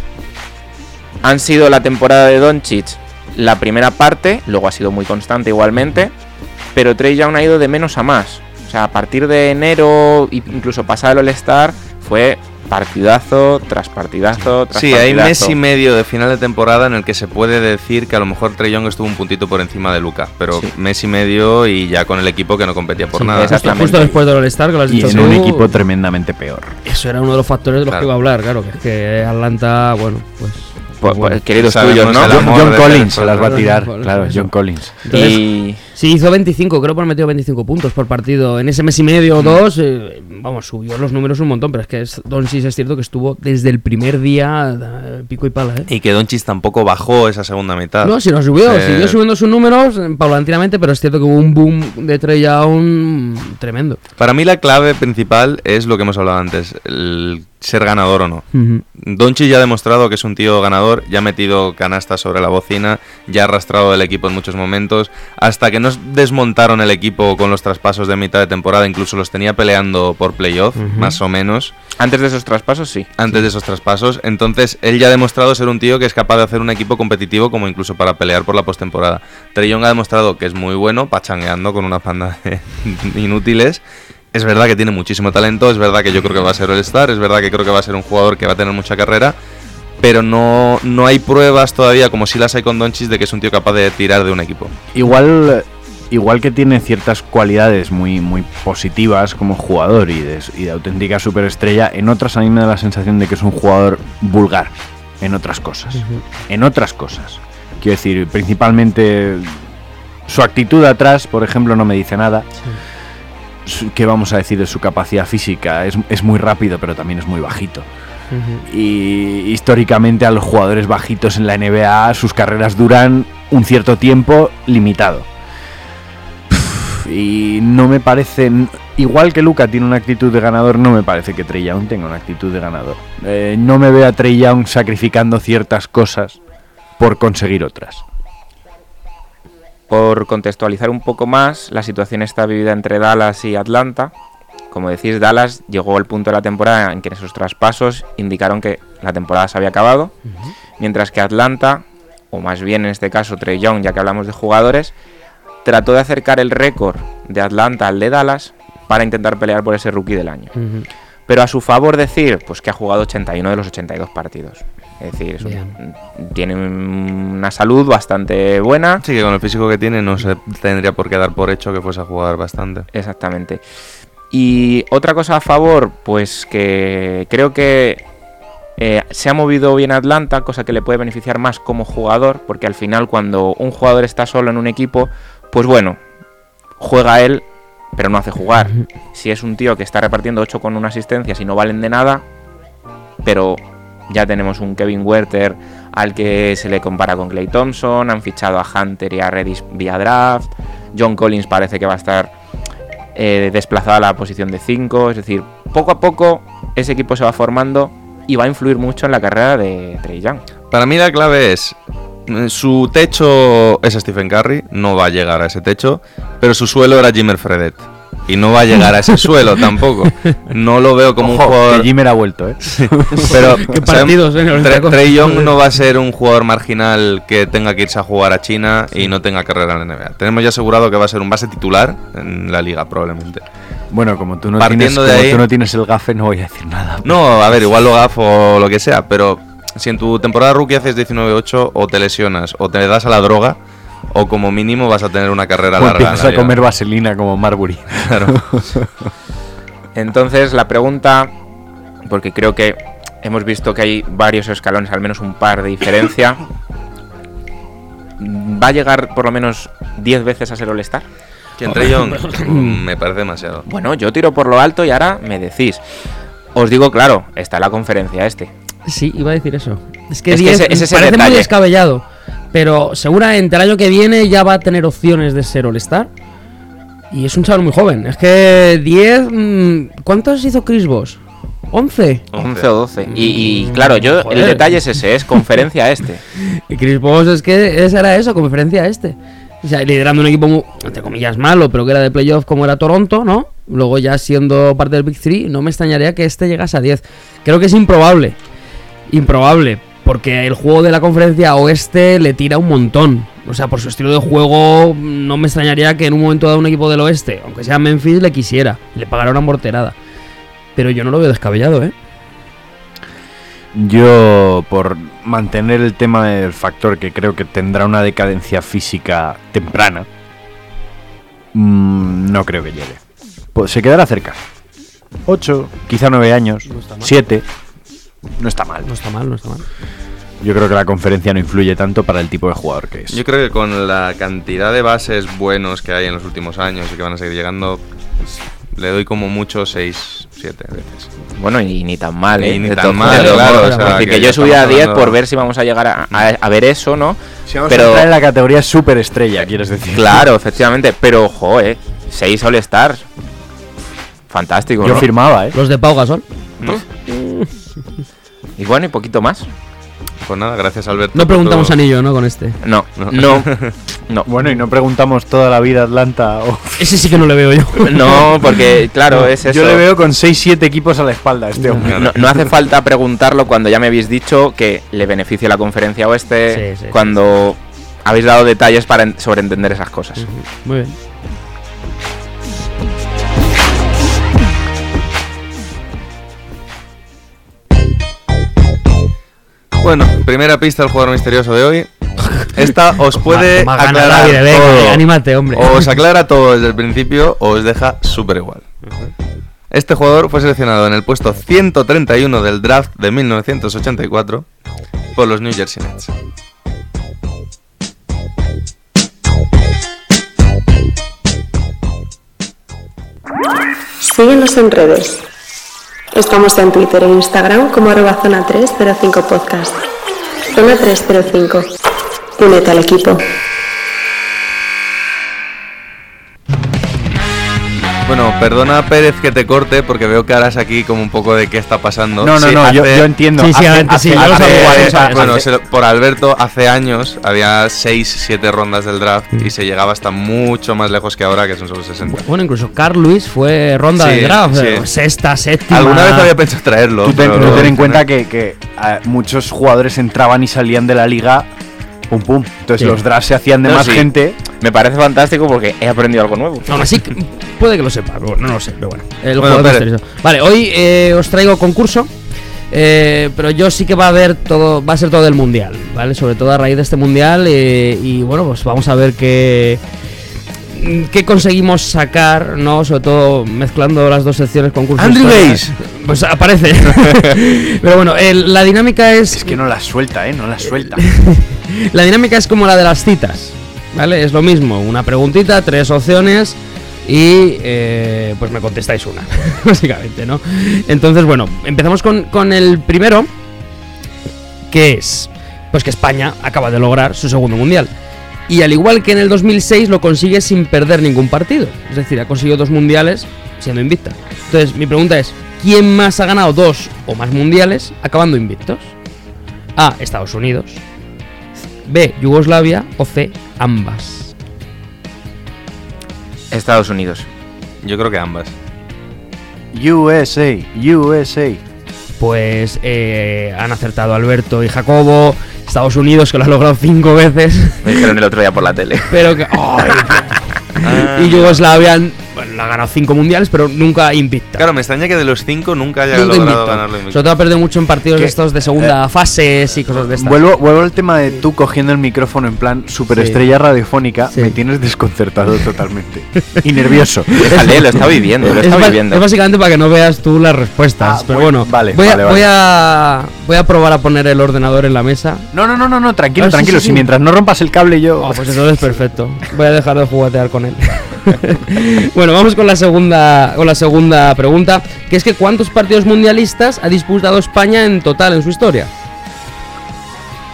[SPEAKER 8] han sido la temporada de Doncic la primera parte, luego ha sido muy constante igualmente, pero Trey Young ha ido de menos a más. O sea, a partir de enero, incluso pasado el All-Star, fue partidazo tras partidazo tras
[SPEAKER 6] Sí, hay mes y medio de final de temporada en el que se puede decir que a lo mejor Trey Young estuvo un puntito por encima de Luca, pero
[SPEAKER 8] Sí.
[SPEAKER 6] mes y medio y ya con el equipo que no competía por
[SPEAKER 7] Sí,
[SPEAKER 6] nada.
[SPEAKER 7] justo-
[SPEAKER 8] Exactamente.
[SPEAKER 7] Justo después del All-Star, que lo has
[SPEAKER 9] Y
[SPEAKER 7] dicho
[SPEAKER 9] en
[SPEAKER 7] tú,
[SPEAKER 9] un equipo tremendamente peor.
[SPEAKER 7] Eso era uno de los factores de los
[SPEAKER 6] Claro.
[SPEAKER 7] que iba a hablar, claro. Que es que Atlanta, bueno, pues.
[SPEAKER 8] Pues,
[SPEAKER 7] bueno.
[SPEAKER 8] pues, queridos
[SPEAKER 6] Sabemos
[SPEAKER 8] tuyos, ¿no?
[SPEAKER 9] John,
[SPEAKER 6] de
[SPEAKER 9] Collins se las va a tirar, claro. John Collins.
[SPEAKER 7] Entonces,
[SPEAKER 8] Y
[SPEAKER 7] Sí, hizo 25, creo que metido 25 puntos por partido. En ese mes y medio o dos, eh, vamos, subió los números un montón, pero es que es, Doncic es cierto que estuvo desde el primer día pico y pala, ¿eh?
[SPEAKER 6] Y que Doncic tampoco bajó esa segunda mitad.
[SPEAKER 7] No, si no subió,
[SPEAKER 6] Eh,
[SPEAKER 7] siguió subiendo sus números eh, paulatinamente, pero es cierto que hubo un boom de Trey Young tremendo.
[SPEAKER 6] Para mí la clave principal es lo que hemos hablado antes, el ser ganador o no.
[SPEAKER 7] Ujú.
[SPEAKER 6] Doncic ya ha demostrado que es un tío ganador, ya ha metido canastas sobre la bocina, ya ha arrastrado el equipo en muchos momentos, hasta que no desmontaron el equipo con los traspasos de mitad de temporada, incluso los tenía peleando por playoff, más o menos,
[SPEAKER 8] antes de esos traspasos, sí.
[SPEAKER 6] antes de esos traspasos. Entonces, él ya ha demostrado ser un tío que es capaz de hacer un equipo competitivo como incluso para pelear por la postemporada. Young ha demostrado que es muy bueno, pachangueando con una panda de inútiles. Es verdad que tiene muchísimo talento, es verdad que yo creo que va a ser el star, es verdad que creo que va a ser un jugador que va a tener mucha carrera, pero no, no hay pruebas todavía, como si las hay con Doncic, de que es un tío capaz de tirar de un equipo.
[SPEAKER 9] Igual, igual que tiene ciertas cualidades muy, muy positivas como jugador y de, y de auténtica superestrella, en otras a mí me da la sensación de que es un jugador vulgar en otras cosas. En otras cosas. Quiero decir, principalmente su actitud atrás, por ejemplo, no me dice nada. ¿Qué vamos a decir de su capacidad física? Es, es muy rápido, pero también es muy bajito. Y históricamente a los jugadores bajitos en la NBA sus carreras duran un cierto tiempo limitado. Y no me parece, igual que Luca tiene una actitud de ganador, no me parece que Trey Young tenga una actitud de ganador. Eh, no me veo a Trey Young sacrificando ciertas cosas por conseguir otras.
[SPEAKER 8] Por contextualizar un poco más, la situación está vivida entre Dallas y Atlanta. Como decís, Dallas llegó al punto de la temporada en que esos traspasos indicaron que la temporada se había acabado, mientras que Atlanta, o más bien en este caso Trey Young, ya que hablamos de jugadores, trató de acercar el récord de Atlanta al de Dallas para intentar pelear por ese rookie del año. Pero a su favor decir, pues que ha jugado 81 de los 82 partidos. Es decir, es un-
[SPEAKER 7] Bien.
[SPEAKER 8] tiene una salud bastante buena.
[SPEAKER 6] Así que con el físico que tiene no se tendría por qué dar por hecho que fuese a jugar bastante.
[SPEAKER 8] Exactamente. Y otra cosa a favor, pues que creo que eh, se ha movido bien Atlanta, cosa que le puede beneficiar más como jugador, porque al final cuando un jugador está solo en un equipo, pues bueno, juega él, pero no hace jugar. Si es un tío que está repartiendo 8 con una asistencia, si no valen de nada, pero ya tenemos un Kevin Werther al que se le compara con Clay Thompson, han fichado a Hunter y a Redis vía draft, John Collins parece que va a estar eh, desplazado a la posición de 5, es decir, poco a poco ese equipo se va formando y va a influir mucho en la carrera de Trey Young.
[SPEAKER 6] Para mí la clave es su techo es Stephen Curry, no va a llegar a ese techo, pero su suelo era Jimmer Fredet y no va a llegar a ese suelo tampoco. No lo veo como
[SPEAKER 9] Ojo,
[SPEAKER 6] un jugador
[SPEAKER 9] que Jimmer ha vuelto, ¿eh?
[SPEAKER 6] pero
[SPEAKER 7] eh,
[SPEAKER 6] Tre-. Trey Young no va a ser un jugador marginal que tenga que irse a jugar a China y no tenga carrera en la NBA. Tenemos ya asegurado que va a ser un base titular en la liga probablemente.
[SPEAKER 9] Bueno, como tú no,
[SPEAKER 6] Partiendo
[SPEAKER 9] tienes,
[SPEAKER 6] de
[SPEAKER 9] como
[SPEAKER 6] ahí-
[SPEAKER 9] tú no tienes el gafe, no voy a decir nada.
[SPEAKER 6] No, a ver, igual lo gafo o lo que sea, pero si en tu temporada rookie haces 19-8 o te lesionas o te das a la droga o como mínimo vas a tener una carrera
[SPEAKER 9] O
[SPEAKER 6] larga.
[SPEAKER 9] empiezas a comer vaselina como Marbury.
[SPEAKER 6] Claro.
[SPEAKER 8] Entonces la pregunta, porque creo que hemos visto que hay varios escalones, al menos un par de diferencia, ¿va a llegar por lo menos 10 veces a ser All-Star?
[SPEAKER 6] ¿Quién Me parece demasiado.
[SPEAKER 8] Bueno, yo tiro por lo alto y ahora me decís. Os digo, claro, está la conferencia este.
[SPEAKER 7] Sí, iba a decir eso. Es que
[SPEAKER 8] Es que
[SPEAKER 7] 10
[SPEAKER 8] ese- ese
[SPEAKER 7] parece muy descabellado. Pero seguramente el año que viene ya va a tener opciones de ser All-Star. Y es un chaval muy joven. Es que 10. mm, ¿Cuántos hizo Chris Bosh? 11.
[SPEAKER 8] 11 o 12. Y, y, claro, yo el detalle es ese, es conferencia este.
[SPEAKER 7] Y Chris Bosh es que esa era eso, conferencia este. O sea, liderando un equipo, muy, entre comillas, malo, pero que era de playoff como era Toronto, ¿no? Luego ya siendo parte del Big Three, no me extrañaría que este llegase a 10. Creo que es improbable. Improbable. Porque el juego de la conferencia oeste le tira un montón. O sea, por su estilo de juego, no me extrañaría que en un momento dado un equipo del oeste, aunque sea Memphis, le quisiera. Le pagara una morterada. Pero yo no lo veo descabellado, ¿eh?
[SPEAKER 9] Yo, por mantener el tema del factor que creo que tendrá una decadencia física temprana, mm, no creo que llegue. Pues se quedará cerca. 8, quizá 9 años,
[SPEAKER 7] No está mal.
[SPEAKER 9] 7. No está mal.
[SPEAKER 7] No está mal, no está mal.
[SPEAKER 9] Yo creo que la conferencia no influye tanto para el tipo de jugador que es.
[SPEAKER 6] Yo creo que con la cantidad de bases buenos que hay en los últimos años y que van a seguir llegando, pues, le doy como mucho 6, 7 veces.
[SPEAKER 8] Bueno, y ni tan mal,
[SPEAKER 6] Y
[SPEAKER 8] ¿eh?
[SPEAKER 6] ni
[SPEAKER 8] De
[SPEAKER 6] tan mal, claro,
[SPEAKER 8] ¿no? Es decir,
[SPEAKER 6] que
[SPEAKER 8] yo subí a
[SPEAKER 6] estamos
[SPEAKER 8] 10
[SPEAKER 6] hablando-
[SPEAKER 8] por ver si vamos a llegar a, a- a ver eso, ¿no?
[SPEAKER 9] Si vamos
[SPEAKER 8] Pero-
[SPEAKER 9] a entrar en la categoría superestrella, quieres decir.
[SPEAKER 8] Claro, efectivamente, pero ojo, ¿eh? 6 All Stars. Fantástico,
[SPEAKER 9] Yo
[SPEAKER 8] ¿no?
[SPEAKER 9] firmaba, ¿eh?
[SPEAKER 7] Los de Pau Gasol.
[SPEAKER 8] Y bueno, y poquito más.
[SPEAKER 6] Pues nada, gracias Alberto.
[SPEAKER 7] No preguntamos anillo, ¿no? Con este.
[SPEAKER 8] No,
[SPEAKER 6] No.
[SPEAKER 8] no, no.
[SPEAKER 9] Bueno, y no preguntamos toda la vida Atlanta. o-
[SPEAKER 7] Ese sí que no le veo yo.
[SPEAKER 8] No, porque claro, es eso.
[SPEAKER 9] Yo le veo con 6-7 equipos a la espalda este hombre.
[SPEAKER 8] No, no hace falta preguntarlo cuando ya me habéis dicho que le beneficia la conferencia oeste,
[SPEAKER 7] Sí, sí,
[SPEAKER 8] cuando habéis dado detalles para en- sobre entender esas cosas.
[SPEAKER 7] Muy bien.
[SPEAKER 6] Bueno, primera pista del jugador misterioso de hoy. Esta os puede
[SPEAKER 7] Toma ganas,
[SPEAKER 6] aclarar
[SPEAKER 7] David, venga,
[SPEAKER 6] todo.
[SPEAKER 7] anímate, hombre.
[SPEAKER 6] O os aclara todo desde el principio o os deja súper igual. Este jugador fue seleccionado en el puesto 131 del draft de 1984 por los New Jersey Nets.
[SPEAKER 10] Síguenos en redes. Estamos en Twitter e Instagram como arroba zona 305 podcast. Zona 305. Únete al equipo.
[SPEAKER 6] Bueno, perdona Pérez que te corte porque veo caras aquí como un poco de qué está pasando.
[SPEAKER 9] No, no,
[SPEAKER 6] Sí,
[SPEAKER 9] no, yo,
[SPEAKER 6] hace-
[SPEAKER 9] yo entiendo.
[SPEAKER 7] Sí, sí,
[SPEAKER 9] Hace-
[SPEAKER 7] antes sí,
[SPEAKER 9] hace-
[SPEAKER 7] yo lo sabía, sabía.
[SPEAKER 6] Bueno, se lo- por Alberto, hace años había 6, 7 rondas del draft y se llegaba hasta mucho más lejos que ahora, que son solo 60.
[SPEAKER 7] Bueno, incluso Carl Lewis fue ronda
[SPEAKER 6] Sí,
[SPEAKER 7] de draft.
[SPEAKER 6] sí.
[SPEAKER 7] Sexta, séptima.
[SPEAKER 6] Alguna vez había pensado traerlo.
[SPEAKER 9] Tú ten,
[SPEAKER 6] pero
[SPEAKER 9] en cuenta
[SPEAKER 6] "No".
[SPEAKER 9] que, que, eh, muchos jugadores entraban y salían de la liga, pum pum. Entonces
[SPEAKER 7] Sí.
[SPEAKER 9] los drafts se hacían de
[SPEAKER 8] No,
[SPEAKER 9] más
[SPEAKER 8] sí.
[SPEAKER 9] gente.
[SPEAKER 8] Me parece fantástico porque he aprendido algo nuevo.
[SPEAKER 7] Aún así, que- puede que lo sepa, pero bueno, no lo sé. Pero bueno, el
[SPEAKER 6] Bueno,
[SPEAKER 7] jugador misterioso. Vale, hoy eh, os traigo concurso. eh, pero yo sí que va a haber todo, va a ser todo del mundial, ¿vale? Sobre todo a raíz de este mundial. eh, y bueno, pues vamos a ver qué, qué conseguimos sacar, ¿no? Sobre todo mezclando las dos secciones concurso.
[SPEAKER 6] Andrew. Gaze.
[SPEAKER 7] Pues aparece. pero bueno, el- la dinámica es.
[SPEAKER 9] Es que no la suelta, ¿eh? No la suelta.
[SPEAKER 7] La dinámica es como la de las citas, ¿vale? Es lo mismo, una preguntita, tres opciones y eh, pues me contestáis una, básicamente, ¿no? Entonces, bueno, empezamos con, con el primero, que es, pues que España acaba de lograr su segundo mundial. Y al igual que en el 2006 lo consigue sin perder ningún partido. Es decir, ha conseguido dos mundiales siendo invicta. Entonces, mi pregunta es, ¿quién más ha ganado dos o más mundiales acabando invictos? A. Estados Unidos. B. Yugoslavia. O C. Ambas.
[SPEAKER 8] Estados Unidos.
[SPEAKER 6] Yo creo que ambas.
[SPEAKER 9] USA, USA.
[SPEAKER 7] Pues eh, han acertado Alberto y Jacobo. Estados Unidos, que lo ha logrado cinco veces.
[SPEAKER 8] Me dijeron el otro día por la tele.
[SPEAKER 7] Pero que. ¡ay! y Yugoslavia bueno, la ha ganado cinco mundiales, pero nunca invicta.
[SPEAKER 6] Claro, me extraña que de los 5 nunca haya
[SPEAKER 7] Nunca
[SPEAKER 6] logrado ganarlo invicto.
[SPEAKER 7] Sobre todo ha perdido mucho en partidos
[SPEAKER 9] Que-
[SPEAKER 7] estos de segunda fases y cosas de estas.
[SPEAKER 9] Vuelvo, vuelvo al tema de tú cogiendo el micrófono en plan superestrella radiofónica.
[SPEAKER 7] Sí.
[SPEAKER 9] Me tienes desconcertado totalmente. y nervioso.
[SPEAKER 8] Déjale, lo está viviendo, lo
[SPEAKER 7] es,
[SPEAKER 8] está
[SPEAKER 7] ba-
[SPEAKER 8] viviendo.
[SPEAKER 7] es básicamente para que no veas tú las respuestas.
[SPEAKER 9] Ah,
[SPEAKER 7] pero
[SPEAKER 9] bueno,
[SPEAKER 7] bueno,
[SPEAKER 9] vale,
[SPEAKER 7] voy, a,
[SPEAKER 9] vale, vale.
[SPEAKER 7] voy a voy a probar a poner el ordenador en la mesa.
[SPEAKER 9] No, no, no, no, no, tranquilo,
[SPEAKER 7] Ah, sí,
[SPEAKER 9] tranquilo.
[SPEAKER 7] sí,
[SPEAKER 9] Si
[SPEAKER 7] sí.
[SPEAKER 9] mientras no rompas el cable yo.
[SPEAKER 7] Oh, pues entonces perfecto. Voy a dejar de juguetear con él. bueno, vamos con la segunda con la segunda pregunta, que es que ¿cuántos partidos mundialistas ha disputado España en total en su historia?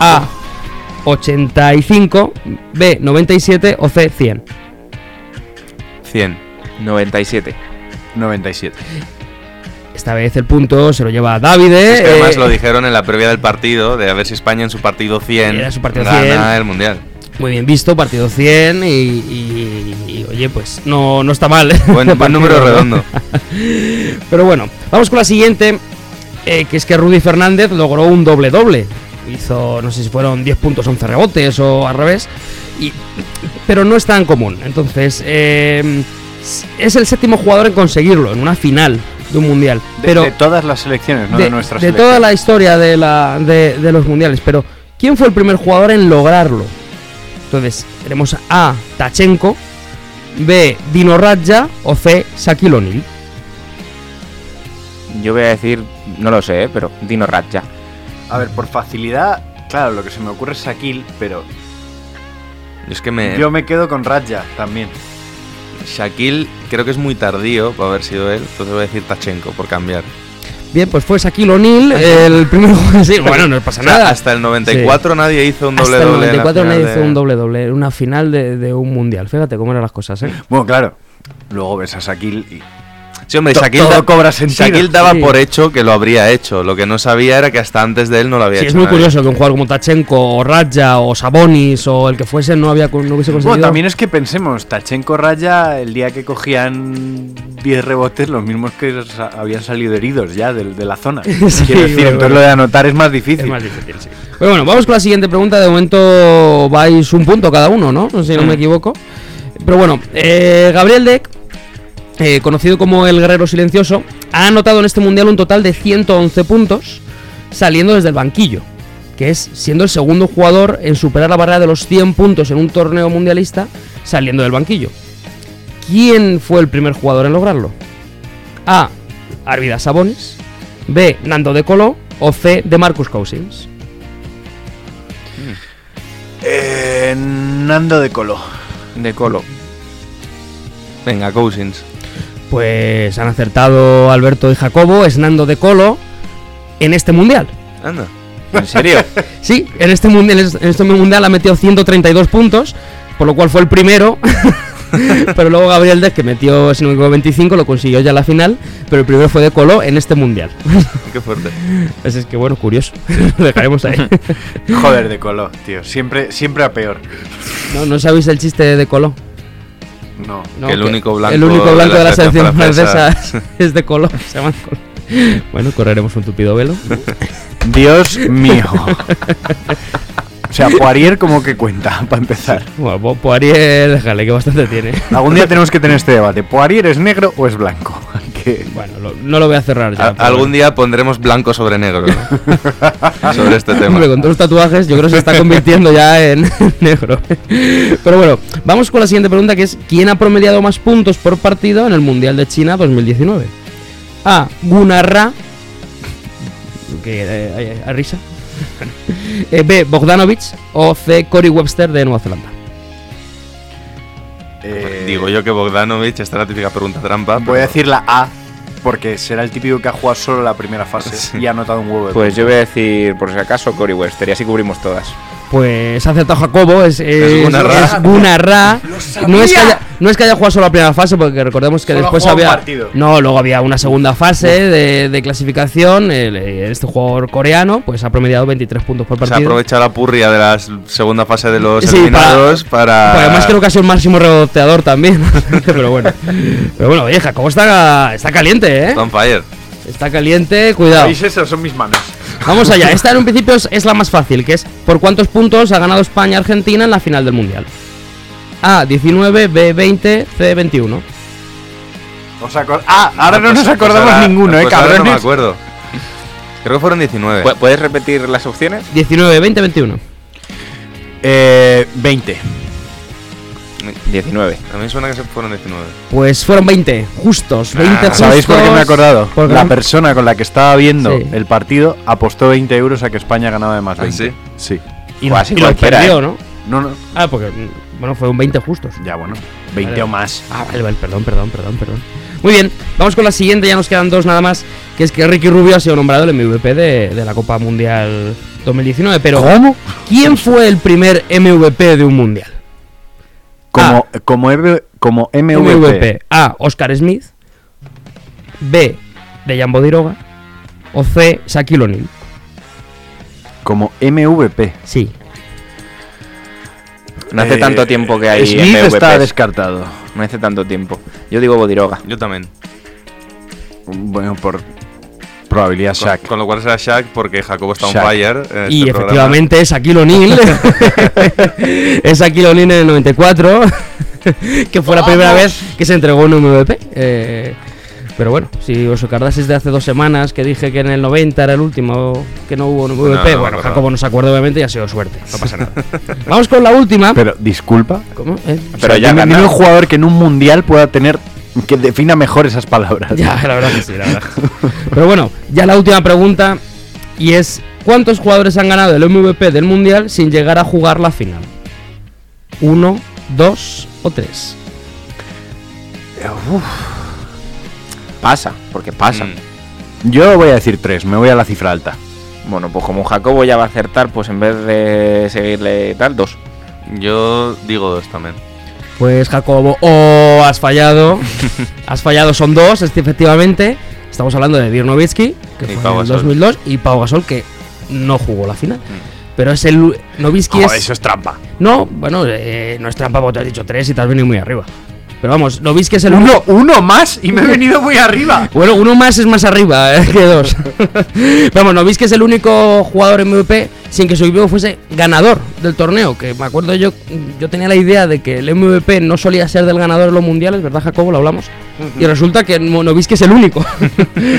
[SPEAKER 7] A 85, B 97 o C 100.
[SPEAKER 6] 100.
[SPEAKER 8] 97.
[SPEAKER 9] 97.
[SPEAKER 7] Esta vez el punto se lo lleva Davide.
[SPEAKER 6] Es que además
[SPEAKER 7] eh,
[SPEAKER 6] lo dijeron en la previa del partido, de a ver si España en su partido 100
[SPEAKER 7] Era su partido
[SPEAKER 6] gana
[SPEAKER 7] 100.
[SPEAKER 6] el Mundial.
[SPEAKER 7] Muy bien visto, partido 100 y, y- y, oye, pues no, no está mal. ¿eh?
[SPEAKER 6] Buen, número redondo.
[SPEAKER 7] Pero bueno, vamos con la siguiente, eh, que es que Rudy Fernández logró un doble-doble. Hizo, no sé si fueron 10 puntos, 11 rebotes o al revés, y, pero no es tan común. Entonces, eh, es el séptimo jugador en conseguirlo, en una final de un mundial.
[SPEAKER 9] De,
[SPEAKER 7] Pero
[SPEAKER 9] de todas las selecciones, no de, nuestras
[SPEAKER 7] de toda la historia de, la, de, de los mundiales. Pero, ¿quién fue el primer jugador en lograrlo? Entonces, tenemos A. Tachenko, B. Dino Radja o C. Shaquille O'Neal.
[SPEAKER 8] Yo voy a decir, no lo sé, ¿eh? pero Dino Radja.
[SPEAKER 9] A ver, por facilidad, claro, lo que se me ocurre es Shaquille, pero
[SPEAKER 6] Es que me.
[SPEAKER 9] yo me quedo con Radja también.
[SPEAKER 6] Shaquille creo que es muy tardío para haber sido él, entonces voy a decir Tachenko por cambiar.
[SPEAKER 7] Bien, pues fue Shaquille O'Neal el primer jugador. Sí, bueno, no pasa nada.
[SPEAKER 6] hasta el 94 nadie hizo un
[SPEAKER 7] Hasta
[SPEAKER 6] doble
[SPEAKER 7] el
[SPEAKER 6] doble.
[SPEAKER 7] 94 nadie hizo un doble doble, en una final de, de un mundial. Fíjate cómo eran las cosas, ¿eh?
[SPEAKER 9] Bueno, claro, luego ves a Shaquille y
[SPEAKER 6] Sí, hombre, Shaquille,
[SPEAKER 9] todo
[SPEAKER 6] da-
[SPEAKER 9] cobra sentido.
[SPEAKER 6] Shaquille daba
[SPEAKER 7] Sí.
[SPEAKER 6] por hecho que lo habría hecho. Lo que no sabía era que hasta antes de él no lo había
[SPEAKER 7] Sí,
[SPEAKER 6] hecho.
[SPEAKER 7] es muy
[SPEAKER 6] nadie.
[SPEAKER 7] curioso que un jugador como Tachenko o Radja o Sabonis o el que fuese no, había, no hubiese conseguido.
[SPEAKER 9] Bueno, también es que pensemos, Tachenko Raya, el día que cogían 10 rebotes, los mismos que habían salido heridos ya de, de la zona.
[SPEAKER 7] Sí,
[SPEAKER 9] Quiero decir,
[SPEAKER 7] bueno,
[SPEAKER 9] entonces lo de anotar es más difícil.
[SPEAKER 7] Es más difícil, sí. Pero bueno, vamos con la siguiente pregunta. De momento vais un punto cada uno, ¿no? Si no me equivoco. Pero bueno, eh, Gabriel Deck, eh, conocido como el Guerrero Silencioso, ha anotado en este mundial un total de 111 puntos, saliendo desde el banquillo, que es siendo el segundo jugador en superar la barrera de los 100 puntos en un torneo mundialista, saliendo del banquillo. ¿Quién fue el primer jugador en lograrlo? A. Arvidas Sabonis. B. Nando de Colo. O C. De Marcus Cousins.
[SPEAKER 9] Eh, Nando de Colo.
[SPEAKER 8] De Colo.
[SPEAKER 6] Venga, Cousins.
[SPEAKER 7] Pues han acertado Alberto y Jacobo, es Nando de Colo en este mundial.
[SPEAKER 6] Anda.
[SPEAKER 8] ¿En serio?
[SPEAKER 7] Sí, en este mundial, en este mundial ha metido 132 puntos, por lo cual fue el primero. pero luego Gabriel Deck, que metió, si no me equivoco, 25, lo consiguió ya en la final, pero el primero fue de Colo en este mundial.
[SPEAKER 6] Qué fuerte.
[SPEAKER 7] Pues es que bueno, curioso. lo dejaremos ahí.
[SPEAKER 9] Joder, de Colo, tío. Siempre, siempre a peor.
[SPEAKER 7] ¿No, ¿No sabéis el chiste de Colo?
[SPEAKER 9] No.
[SPEAKER 7] No,
[SPEAKER 6] Que el único blanco
[SPEAKER 7] el único blanco de la selección
[SPEAKER 6] francesa.
[SPEAKER 7] es de Colo. Se llama Colo. Bueno, correremos un tupido velo.
[SPEAKER 9] Dios mío. o sea, Poirier como que cuenta, para empezar.
[SPEAKER 7] Bueno, Po- Poirier, déjale, que bastante tiene.
[SPEAKER 9] Algún día tenemos que tener este debate. ¿Poirier es negro o es blanco? Que-
[SPEAKER 7] Bueno, lo- no lo voy a cerrar ya.
[SPEAKER 6] A- algún día pondremos blanco sobre negro ¿no? sobre este tema.
[SPEAKER 7] Hombre, con todos los tatuajes yo creo que se está convirtiendo ya en negro. Pero bueno, vamos con la siguiente pregunta que es ¿quién ha promediado más puntos por partido en el Mundial de China 2019? A. Gunnar Ra. Que eh, hay- hay- hay risa. Eh, B. Bogdanovic. O C. Cory Webster de Nueva Zelanda.
[SPEAKER 9] Eh,
[SPEAKER 6] Digo yo que Bogdanovic, esta es la típica pregunta trampa.
[SPEAKER 9] Voy a decir la A, porque será el típico que ha jugado solo la primera fase
[SPEAKER 6] Sí.
[SPEAKER 9] y ha anotado un huevo de
[SPEAKER 8] Pues yo voy a decir, por si acaso, Cory Webster, y así cubrimos todas.
[SPEAKER 7] Pues ha acertado Jacobo, es, es,
[SPEAKER 6] Gunnar Ra.
[SPEAKER 7] es Gunnar Ra. No es, que haya, no es que haya jugado solo la primera fase, porque recordemos que
[SPEAKER 9] Solo
[SPEAKER 7] después había.
[SPEAKER 9] partido.
[SPEAKER 7] No, luego había una segunda fase de, de clasificación. el- este jugador coreano, pues ha promediado 23 puntos por
[SPEAKER 6] Se ha
[SPEAKER 7] partido.
[SPEAKER 6] aprovechado la purria de la segunda fase de los
[SPEAKER 7] Sí,
[SPEAKER 6] eliminados para.
[SPEAKER 7] Además creo que ha sido el máximo reboteador también. pero bueno. Pero bueno, oye, Jacobo está, está caliente, ¿eh?
[SPEAKER 6] Está on fire.
[SPEAKER 7] Está caliente, cuidado.
[SPEAKER 9] ¿Veis eso? Son mis manos.
[SPEAKER 7] Vamos allá, esta en un principio es, es la más fácil, que es ¿por cuántos puntos ha ganado España-Argentina en la final del Mundial? A, 19, B, 20, C, 21.
[SPEAKER 9] ¿Os ah, ahora no
[SPEAKER 6] Pues-
[SPEAKER 9] nos
[SPEAKER 6] pues
[SPEAKER 9] acordamos
[SPEAKER 6] ahora-
[SPEAKER 9] ninguno, eh,
[SPEAKER 6] pues
[SPEAKER 9] cabrones.
[SPEAKER 6] No me acuerdo. Creo que fueron 19.
[SPEAKER 8] ¿Pu- ¿Puedes repetir las opciones?
[SPEAKER 7] 19, 20, 21.
[SPEAKER 9] Eh, 20.
[SPEAKER 8] 19.
[SPEAKER 6] A mí me suena que se fueron 19.
[SPEAKER 7] Pues fueron 20, justos, 20 justos.
[SPEAKER 9] ¿Sabéis por qué me he acordado?
[SPEAKER 7] Porque
[SPEAKER 9] La persona con la que estaba viendo
[SPEAKER 7] Sí.
[SPEAKER 9] el partido apostó 20 euros a que España ganaba de más
[SPEAKER 6] ¿Ah,
[SPEAKER 9] 20.
[SPEAKER 6] sí?
[SPEAKER 9] Sí.
[SPEAKER 7] y,
[SPEAKER 8] Fue
[SPEAKER 7] lo-
[SPEAKER 8] así
[SPEAKER 7] y lo perdió,
[SPEAKER 8] ¿eh?
[SPEAKER 7] ¿no?
[SPEAKER 9] No, no.
[SPEAKER 7] Ah, porque, bueno, fueron 20 justos.
[SPEAKER 9] Ya, bueno. 20
[SPEAKER 7] Vale.
[SPEAKER 9] o más.
[SPEAKER 7] Ah, vale, vale, perdón, perdón, perdón, perdón. Muy bien, vamos con la siguiente, ya nos quedan dos nada más, que es que Ricky Rubio ha sido nombrado el MVP de, de la Copa Mundial 2019, pero
[SPEAKER 9] ¿Cómo?
[SPEAKER 7] ¿quién fue el primer MVP de un Mundial?
[SPEAKER 9] Como, como, EV como MVP.
[SPEAKER 7] MVP. A. Oscar Smith. B. Dejan Bodiroga o C. Shaquille O'Neal.
[SPEAKER 9] Como MVP.
[SPEAKER 7] Sí.
[SPEAKER 8] No hace
[SPEAKER 9] Eh,
[SPEAKER 8] tanto tiempo que hay
[SPEAKER 9] Smith
[SPEAKER 8] MVPs.
[SPEAKER 9] está descartado.
[SPEAKER 8] No hace tanto tiempo. Yo digo Bodiroga.
[SPEAKER 6] Yo también.
[SPEAKER 9] Bueno, por probabilidad
[SPEAKER 6] Con,
[SPEAKER 9] Shaq.
[SPEAKER 6] con lo cual será Shaq porque Jacobo está on
[SPEAKER 9] Shaq.
[SPEAKER 6] fire. en este
[SPEAKER 7] Y
[SPEAKER 6] programa.
[SPEAKER 7] efectivamente es O'Neal. es O'Neal en el 94. que fue la primera vez que se entregó un MVP. Eh, pero bueno, si os acordáis de hace dos semanas que dije que en el 90 era el último que no hubo un MVP,
[SPEAKER 6] No, no,
[SPEAKER 7] bueno,
[SPEAKER 6] no,
[SPEAKER 7] Jacobo
[SPEAKER 6] no.
[SPEAKER 7] se acuerda obviamente y ha sido suerte. No pasa nada. Vamos con la última.
[SPEAKER 9] Pero, disculpa.
[SPEAKER 7] ¿Cómo? ¿Eh?
[SPEAKER 9] O
[SPEAKER 8] Pero
[SPEAKER 9] sea,
[SPEAKER 8] ya
[SPEAKER 9] dime, dime un jugador que en un mundial pueda tener. Que defina mejor esas palabras.
[SPEAKER 7] Ya, la verdad que sí, la verdad. Pero bueno, ya la última pregunta y es ¿cuántos jugadores han ganado el MVP del Mundial sin llegar a jugar la final? ¿Uno, dos o tres?
[SPEAKER 8] Pasa, porque pasa.
[SPEAKER 6] Mm.
[SPEAKER 9] Yo voy a decir tres, me voy a la cifra alta.
[SPEAKER 8] Bueno, pues como Jacobo ya va a acertar, pues en vez de seguirle tal, dos.
[SPEAKER 6] Yo digo dos también.
[SPEAKER 7] Pues Jacobo, o has fallado. has fallado, son dos, efectivamente. Estamos hablando de Dirk Nowitzki, que
[SPEAKER 6] Y
[SPEAKER 7] fue
[SPEAKER 6] Pau
[SPEAKER 7] en el
[SPEAKER 6] Gasol.
[SPEAKER 7] 2002, y Pau Gasol, que no jugó la final. Pero es el. Nowitzki es.
[SPEAKER 9] eso es trampa.
[SPEAKER 7] No, bueno, eh, no es trampa porque te has dicho tres y te has venido muy arriba. Pero vamos, Nowitzki es el
[SPEAKER 9] Uno, uno más y me he venido muy arriba.
[SPEAKER 7] Bueno, uno más es más arriba eh, que dos. Vamos, ¿no veis que es el único jugador MVP sin que su equipo fuese ganador del torneo? Que me acuerdo yo, yo tenía la idea de que el MVP no solía ser del ganador de los mundiales, ¿verdad, Jacobo? Lo hablamos. Y resulta que Novisky es el único.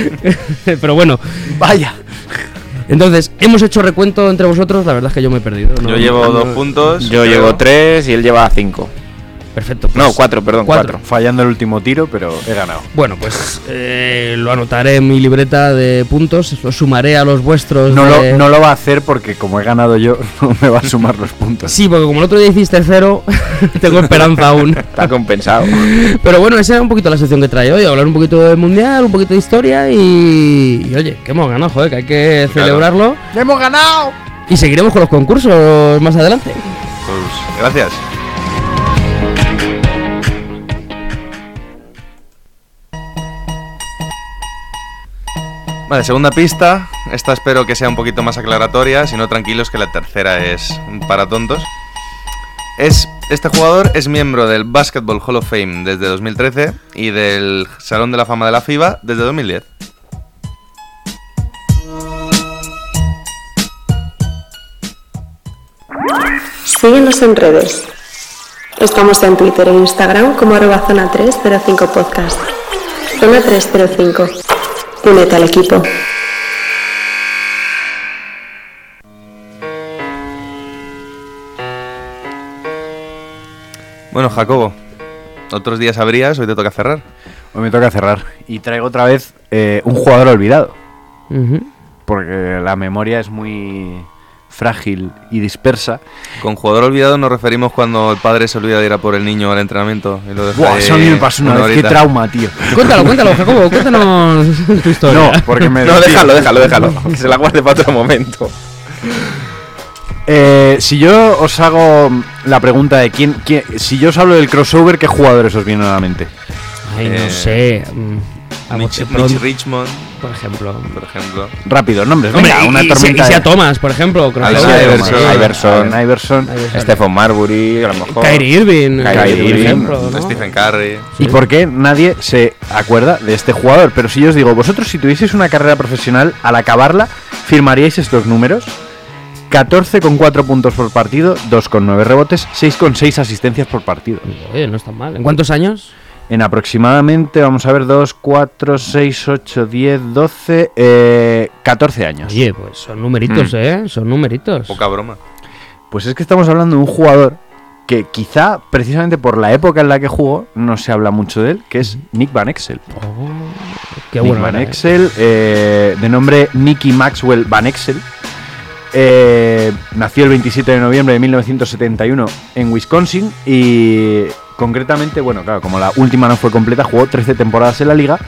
[SPEAKER 7] Pero bueno,
[SPEAKER 9] Vaya.
[SPEAKER 7] entonces, hemos hecho recuento entre vosotros, la verdad es que yo me he perdido. ¿no?
[SPEAKER 6] Yo llevo
[SPEAKER 7] No-
[SPEAKER 6] dos puntos.
[SPEAKER 8] Yo llevo tres y él lleva cinco.
[SPEAKER 7] Perfecto.
[SPEAKER 8] No,
[SPEAKER 7] pues-
[SPEAKER 8] cuatro, perdón,
[SPEAKER 7] Cuatro.
[SPEAKER 8] cuatro.
[SPEAKER 9] Fallando el último tiro, pero he ganado.
[SPEAKER 7] Bueno, pues eh, lo anotaré en mi libreta de puntos, lo sumaré a los vuestros.
[SPEAKER 9] No
[SPEAKER 7] de-
[SPEAKER 9] lo, no lo va a hacer porque como he ganado yo, no me va a sumar los puntos.
[SPEAKER 7] Sí, porque como el otro día hiciste cero, tengo esperanza aún.
[SPEAKER 8] Está compensado.
[SPEAKER 7] Pero bueno, esa era un poquito la sección que trae hoy, hablar un poquito del mundial, un poquito de historia y, y oye, que hemos ganado, joder, que hay que
[SPEAKER 6] Claro.
[SPEAKER 7] celebrarlo.
[SPEAKER 9] ¡Hemos ganado!
[SPEAKER 7] Y seguiremos con los concursos más adelante.
[SPEAKER 6] Pues gracias. Vale, segunda pista. Esta espero que sea un poquito más aclaratoria, si no tranquilos que la tercera es para tontos. Es, este jugador es miembro del Basketball Hall of Fame desde 2013 y del Salón de la Fama de la FIBA desde 2010.
[SPEAKER 10] Síguenos en redes. Estamos en Twitter e Instagram como arroba zona 305 podcast. Zona 305. Únete al equipo.
[SPEAKER 6] Bueno, Jacobo, otros días abrías, hoy te toca cerrar.
[SPEAKER 9] Hoy me toca cerrar. Y traigo otra vez eh, un jugador olvidado. Porque la memoria es muy frágil y dispersa.
[SPEAKER 6] Con jugador olvidado nos referimos cuando el padre se olvida de ir a por el niño al entrenamiento y lo deja
[SPEAKER 9] Buah, eso a mí me pasó una, vez. Qué trauma, tío.
[SPEAKER 7] Cuéntalo, cuéntalo, Jacobo, cuéntanos tu historia.
[SPEAKER 9] No, porque me
[SPEAKER 8] No, déjalo, déjalo, déjalo. Que se la guarde para otro momento.
[SPEAKER 9] Eh, si yo os hago la pregunta de quién, quién- si yo os hablo del crossover, ¿qué jugadores os vienen a la mente?
[SPEAKER 7] Ay, no
[SPEAKER 6] Eh,
[SPEAKER 7] sé. A
[SPEAKER 6] Mitch, Mitch Richmond,
[SPEAKER 7] por ejemplo.
[SPEAKER 6] por ejemplo.
[SPEAKER 9] Rápido, nombres.
[SPEAKER 7] Hombre,
[SPEAKER 9] venga,
[SPEAKER 7] y,
[SPEAKER 9] una
[SPEAKER 7] y,
[SPEAKER 9] tormenta.
[SPEAKER 7] Isia Thomas, por ejemplo.
[SPEAKER 6] Iverson.
[SPEAKER 8] Iverson.
[SPEAKER 9] Allen Iverson.
[SPEAKER 7] Iverson.
[SPEAKER 8] Stephen Marbury, a lo mejor.
[SPEAKER 7] Kyrie Irving,
[SPEAKER 8] Kyrie
[SPEAKER 7] por
[SPEAKER 8] Irving,
[SPEAKER 7] ejemplo, ¿no?
[SPEAKER 6] Stephen Curry.
[SPEAKER 9] ¿Y por qué nadie se acuerda de este jugador? Pero si yo os digo, vosotros si tuvieseis una carrera profesional, al acabarla, ¿firmaríais estos números? 14,4 puntos por partido, 2,9 rebotes, 6,6 asistencias por partido.
[SPEAKER 7] Oye, no está mal. ¿En cuántos años?
[SPEAKER 9] En aproximadamente, vamos a ver, 2, 4, 6, 8, 10, 12, eh, 14 años.
[SPEAKER 7] Oye, pues son numeritos,
[SPEAKER 8] Mm.
[SPEAKER 7] ¿eh? Son numeritos.
[SPEAKER 6] Poca broma.
[SPEAKER 9] Pues es que estamos hablando de un jugador que quizá, precisamente por la época en la que jugó, no se habla mucho de él, que es Nick Van Exel.
[SPEAKER 7] Oh, qué
[SPEAKER 9] Nick
[SPEAKER 7] bueno.
[SPEAKER 9] Van
[SPEAKER 7] ¿eh?
[SPEAKER 9] Exel, eh, de nombre Nicky Maxwell Van Exel. eh, nació el 27 de noviembre de 1971 en Wisconsin y concretamente, bueno, claro, como la última no fue completa, jugó 13 temporadas en la liga.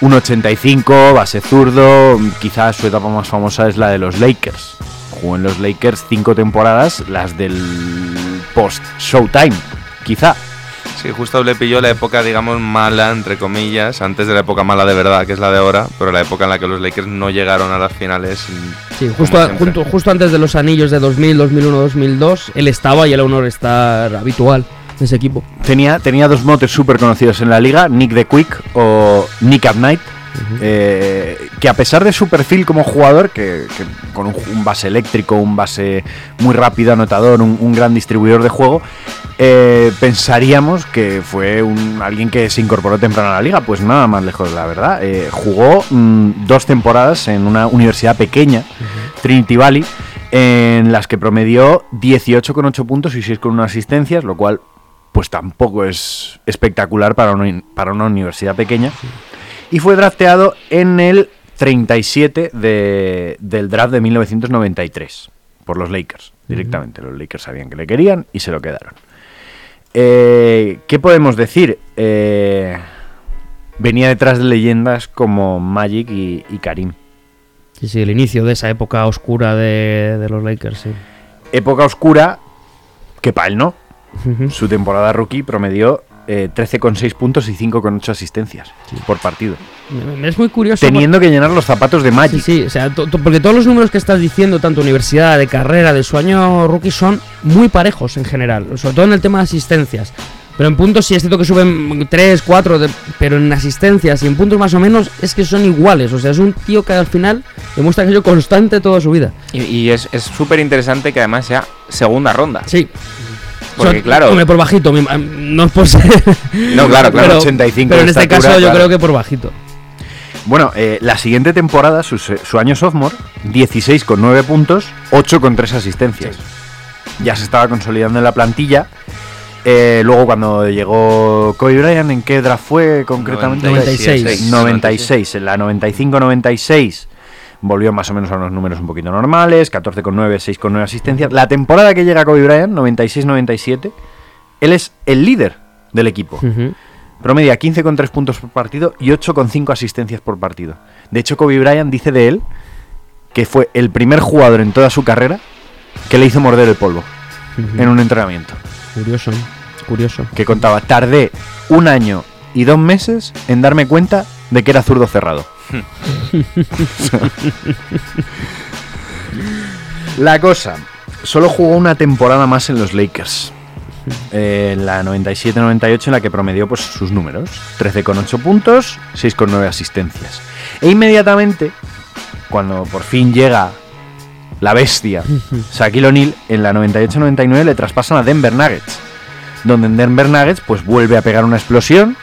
[SPEAKER 9] Un 85, base zurdo, quizás su etapa más famosa es la de los Lakers. Jugó en los Lakers cinco temporadas, las del post Showtime, quizá.
[SPEAKER 6] Sí, justo le pilló la época, digamos, mala, entre comillas, antes de la época mala de verdad, que es la de ahora, pero la época en la que los Lakers no llegaron a las finales.
[SPEAKER 7] Sí, justo, junto- justo antes de los anillos de 2000, 2001, 2002, él estaba y era un estar habitual de ese equipo.
[SPEAKER 9] Tenía, tenía dos motes súper conocidos en la liga, Nick the Quick o Nick at Night, eh, que a pesar de su perfil como jugador, que, que con un, un base eléctrico, un base muy rápido, anotador, un, un gran distribuidor de juego, eh, pensaríamos que fue un, alguien que se incorporó temprano a la liga, pues nada más lejos, la verdad. Eh, jugó mm, dos temporadas en una universidad pequeña, Trinity Valley, en las que promedió 18,8 puntos y 6,1 asistencias, lo cual pues tampoco es espectacular para una, para una universidad pequeña. Y fue drafteado en el 37 de- del draft de 1993 por los Lakers, directamente. Los Lakers sabían que le querían y se lo quedaron. Eh, ¿Qué podemos decir? Eh, venía detrás de leyendas como Magic y, y Karim.
[SPEAKER 7] Sí, sí, el inicio de esa época oscura de, de los Lakers, sí.
[SPEAKER 9] Época oscura que para él no. Su temporada rookie promedió eh, 13,6 puntos y 5,8 asistencias por partido.
[SPEAKER 7] Es muy curioso.
[SPEAKER 9] Teniendo que llenar los zapatos de Magic.
[SPEAKER 7] Sí, sí, o sea, to- to- porque todos los números que estás diciendo, tanto universidad, de carrera, de su año rookie, son muy parejos en general, sobre todo en el tema de asistencias. Pero en puntos sí es cierto que suben 3, 4, pero en asistencias y en puntos más o menos es que son iguales. O sea, es un tío que al final demuestra que ha sido constante toda su vida.
[SPEAKER 8] Y, y es es súper interesante que además sea segunda ronda.
[SPEAKER 7] Sí.
[SPEAKER 8] Porque claro,
[SPEAKER 7] Hombre, por bajito, no es por ser.
[SPEAKER 8] No, claro, claro,
[SPEAKER 7] pero,
[SPEAKER 9] 85
[SPEAKER 7] pero en este
[SPEAKER 9] estatura,
[SPEAKER 7] caso yo
[SPEAKER 9] claro.
[SPEAKER 7] creo que por bajito.
[SPEAKER 9] Bueno, eh, la siguiente temporada, su, su año sophomore, 16,9 puntos, 8,3 asistencias. Ya se estaba consolidando en la plantilla. Eh, luego cuando llegó Kobe Bryant, ¿en qué draft fue concretamente?
[SPEAKER 7] 96.
[SPEAKER 9] 96, en la 95-96 volvió más o menos a unos números un poquito normales, 14,9, 6,9 asistencias. La temporada que llega Kobe Bryant, 96-97, él es el líder del equipo.
[SPEAKER 7] Ujú.
[SPEAKER 9] Promedia 15,3 puntos por partido y 8,5 asistencias por partido. De hecho, Kobe Bryant dice de él que fue el primer jugador en toda su carrera que le hizo morder el polvo en un entrenamiento.
[SPEAKER 7] Curioso, curioso.
[SPEAKER 9] Que contaba, tardé un año y dos meses en darme cuenta de que era zurdo cerrado. La cosa, solo jugó una temporada más en los Lakers. Eh, en la 97-98 en la que promedió pues, sus números. 13,8 puntos, 6,9 asistencias. E inmediatamente, cuando por fin llega la bestia, Shaquille O'Neal, en la 98-99 le traspasan a Denver Nuggets. Donde en Denver Nuggets pues vuelve a pegar una explosión,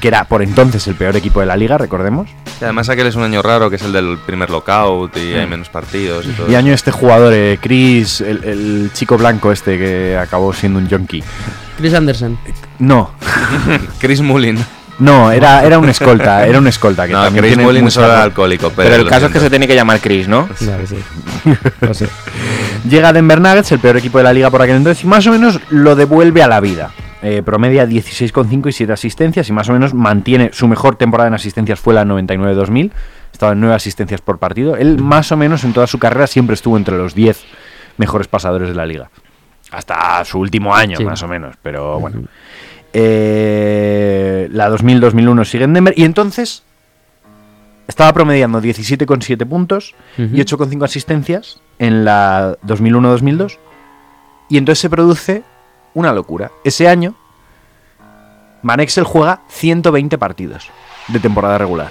[SPEAKER 9] que era por entonces el peor equipo de la liga, recordemos.
[SPEAKER 6] Y además aquel es un año raro, que es el del primer lockout y hay menos partidos y todo.
[SPEAKER 9] Y año este jugador, eh, Chris, el, el chico blanco este que acabó siendo un junkie.
[SPEAKER 7] Chris Anderson.
[SPEAKER 9] No,
[SPEAKER 6] Chris Mullin.
[SPEAKER 9] no, era, era un escolta, era un escolta. Que
[SPEAKER 6] No,
[SPEAKER 9] también
[SPEAKER 6] Chris
[SPEAKER 9] tiene
[SPEAKER 6] Mullin era alcohólico. Pero,
[SPEAKER 8] pero el caso es que se tiene que llamar Chris, ¿no?
[SPEAKER 7] Claro, sí. Lo sé.
[SPEAKER 9] Llega Denver Nuggets, el peor equipo de la liga por aquel entonces, y más o menos lo devuelve a la vida. Eh, promedia 16,5 y 7 asistencias y más o menos mantiene su mejor temporada en asistencias fue la 99-2000. Estaba en 9 asistencias por partido. Él más o menos en toda su carrera siempre estuvo entre los 10 mejores pasadores de la liga. Hasta su último año,
[SPEAKER 7] Sí.
[SPEAKER 9] más o menos. Pero bueno. Eh, la 2000-2001 sigue en Denver. Y entonces estaba promediando 17,7 puntos y
[SPEAKER 7] Ujú.
[SPEAKER 9] 8,5 asistencias en la 2001-2002. Y entonces se produce una locura. Ese año, Manexel juega 120 partidos de temporada regular.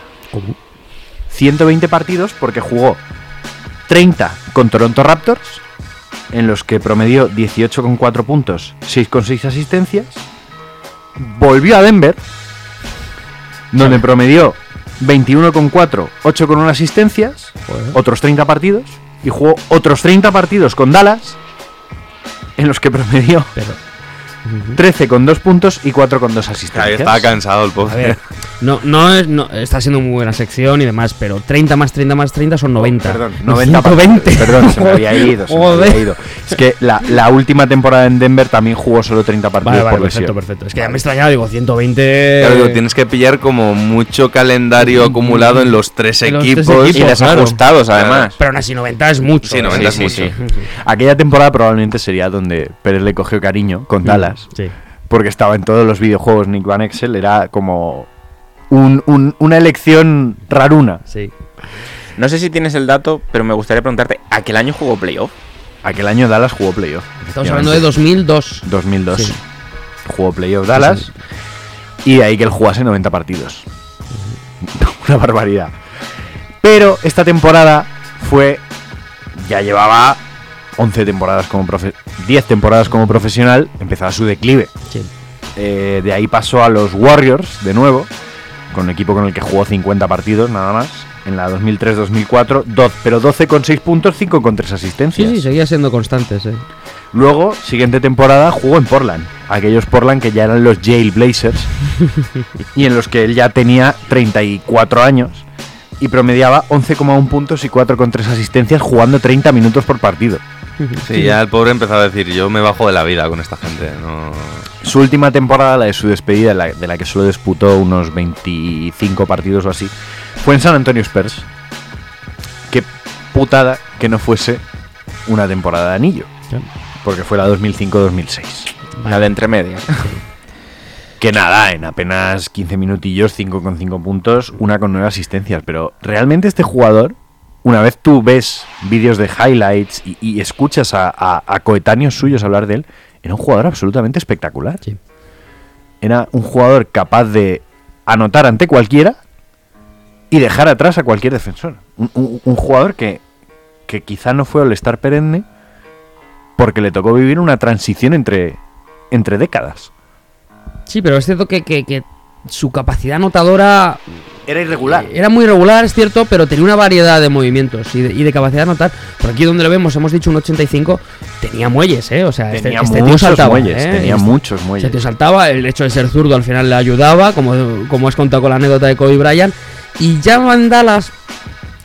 [SPEAKER 9] 120 partidos porque jugó 30 con Toronto Raptors, en los que promedió 18,4 puntos, 6,6 asistencias. Volvió a Denver, donde promedió 21,4, 8,1 asistencias, otros 30 partidos, y jugó otros 30 partidos con Dallas, en los que promedió
[SPEAKER 7] Pero,
[SPEAKER 9] 13 con 2 puntos y 4 con 2
[SPEAKER 6] Ahí
[SPEAKER 9] asistencias.
[SPEAKER 6] estaba cansado el
[SPEAKER 7] a
[SPEAKER 6] pobre.
[SPEAKER 7] ver, no, no, es, no, está siendo muy buena sección y demás, pero 30 más 30 más 30 son 90.
[SPEAKER 9] Oh, Perdón,
[SPEAKER 7] No
[SPEAKER 9] 90
[SPEAKER 7] 120.
[SPEAKER 9] partidos. Perdón, se me había ido. se me había ido. Es que la, la última temporada en Denver también jugó solo 30 partidos
[SPEAKER 7] Vale, vale,
[SPEAKER 9] por lesión.
[SPEAKER 7] perfecto, perfecto. Es que ya me extrañaba, digo, 120.
[SPEAKER 6] Claro, digo, tienes que pillar como mucho calendario acumulado en los tres
[SPEAKER 7] En los tres
[SPEAKER 6] equipos.
[SPEAKER 7] equipos,
[SPEAKER 8] Y desajustados, además.
[SPEAKER 7] Pero aún así 90 es mucho.
[SPEAKER 6] Sí,
[SPEAKER 7] ¿eh?
[SPEAKER 6] 90
[SPEAKER 8] Sí,
[SPEAKER 6] es
[SPEAKER 8] sí,
[SPEAKER 6] mucho.
[SPEAKER 8] sí.
[SPEAKER 9] Aquella temporada probablemente sería donde Pérez le cogió cariño con Dallas.
[SPEAKER 7] Sí.
[SPEAKER 9] porque estaba en todos los videojuegos Nick Van Exel, era como un- un- una elección raruna.
[SPEAKER 7] Sí.
[SPEAKER 8] No sé si tienes el dato, pero me gustaría preguntarte, ¿aquel año jugó playoff?
[SPEAKER 9] Aquel año Dallas jugó playoff.
[SPEAKER 7] Estamos hablando de 2002.
[SPEAKER 9] 2002.
[SPEAKER 7] Sí.
[SPEAKER 9] Jugó playoff Dallas. Y de ahí que él jugase 90 partidos. Una barbaridad. Pero esta temporada fue. Ya llevaba 11 temporadas como profe 10 temporadas como profesional. Empezaba su declive.
[SPEAKER 7] Sí.
[SPEAKER 9] Eh, de ahí pasó a los Warriors de nuevo. Con un equipo con el que jugó 50 partidos nada más. En la 2003-2004. 12, pero 12 con 6 puntos, 5 con 3 asistencias.
[SPEAKER 7] Sí, sí, seguía siendo constantes, eh.
[SPEAKER 9] Luego, siguiente temporada, jugó en Portland. Aquellos Portland que ya eran los Jailblazers. y en los que él ya tenía 34 años. Y promediaba 11,1 puntos y 4,3 asistencias jugando 30 minutos por partido.
[SPEAKER 6] Sí, ya el pobre empezaba a decir, yo me bajo de la vida con esta gente. No...
[SPEAKER 9] Su última temporada, la de su despedida, la- de la que solo disputó unos 25 partidos o así, fue en San Antonio Spurs. Qué putada que no fuese una temporada de anillo. Porque fue la 2005-2006.
[SPEAKER 8] La de entre medias.
[SPEAKER 9] Que nada, en apenas 15 minutillos, 5 con 5 puntos, una con 9 asistencias. Pero realmente este jugador, una vez tú ves vídeos de highlights y, y escuchas a, a- a coetáneos suyos hablar de él, era un jugador absolutamente espectacular.
[SPEAKER 7] Sí.
[SPEAKER 9] Era un jugador capaz de anotar ante cualquiera y dejar atrás a cualquier defensor. Un, un- un jugador que, que quizá no fue All-Star perenne porque le tocó vivir una transición entre, entre décadas.
[SPEAKER 7] Sí, pero es cierto que, que- que su capacidad anotadora
[SPEAKER 9] Era irregular.
[SPEAKER 7] era muy regular, es cierto, pero tenía una variedad de movimientos y de, y de capacidad de anotar. Por aquí donde lo vemos, hemos dicho un 85, tenía muelles, ¿eh? O sea, este-
[SPEAKER 9] Tenía
[SPEAKER 7] este, tío
[SPEAKER 9] muchos
[SPEAKER 7] saltaba.
[SPEAKER 9] muelles,
[SPEAKER 7] ¿eh?
[SPEAKER 9] tenía
[SPEAKER 7] Este-
[SPEAKER 9] muchos
[SPEAKER 7] Este
[SPEAKER 9] muelles.
[SPEAKER 7] tío saltaba, el hecho de ser zurdo al final le ayudaba, como, como has contado con la anécdota de Kobe Bryant. Y ya Dallas,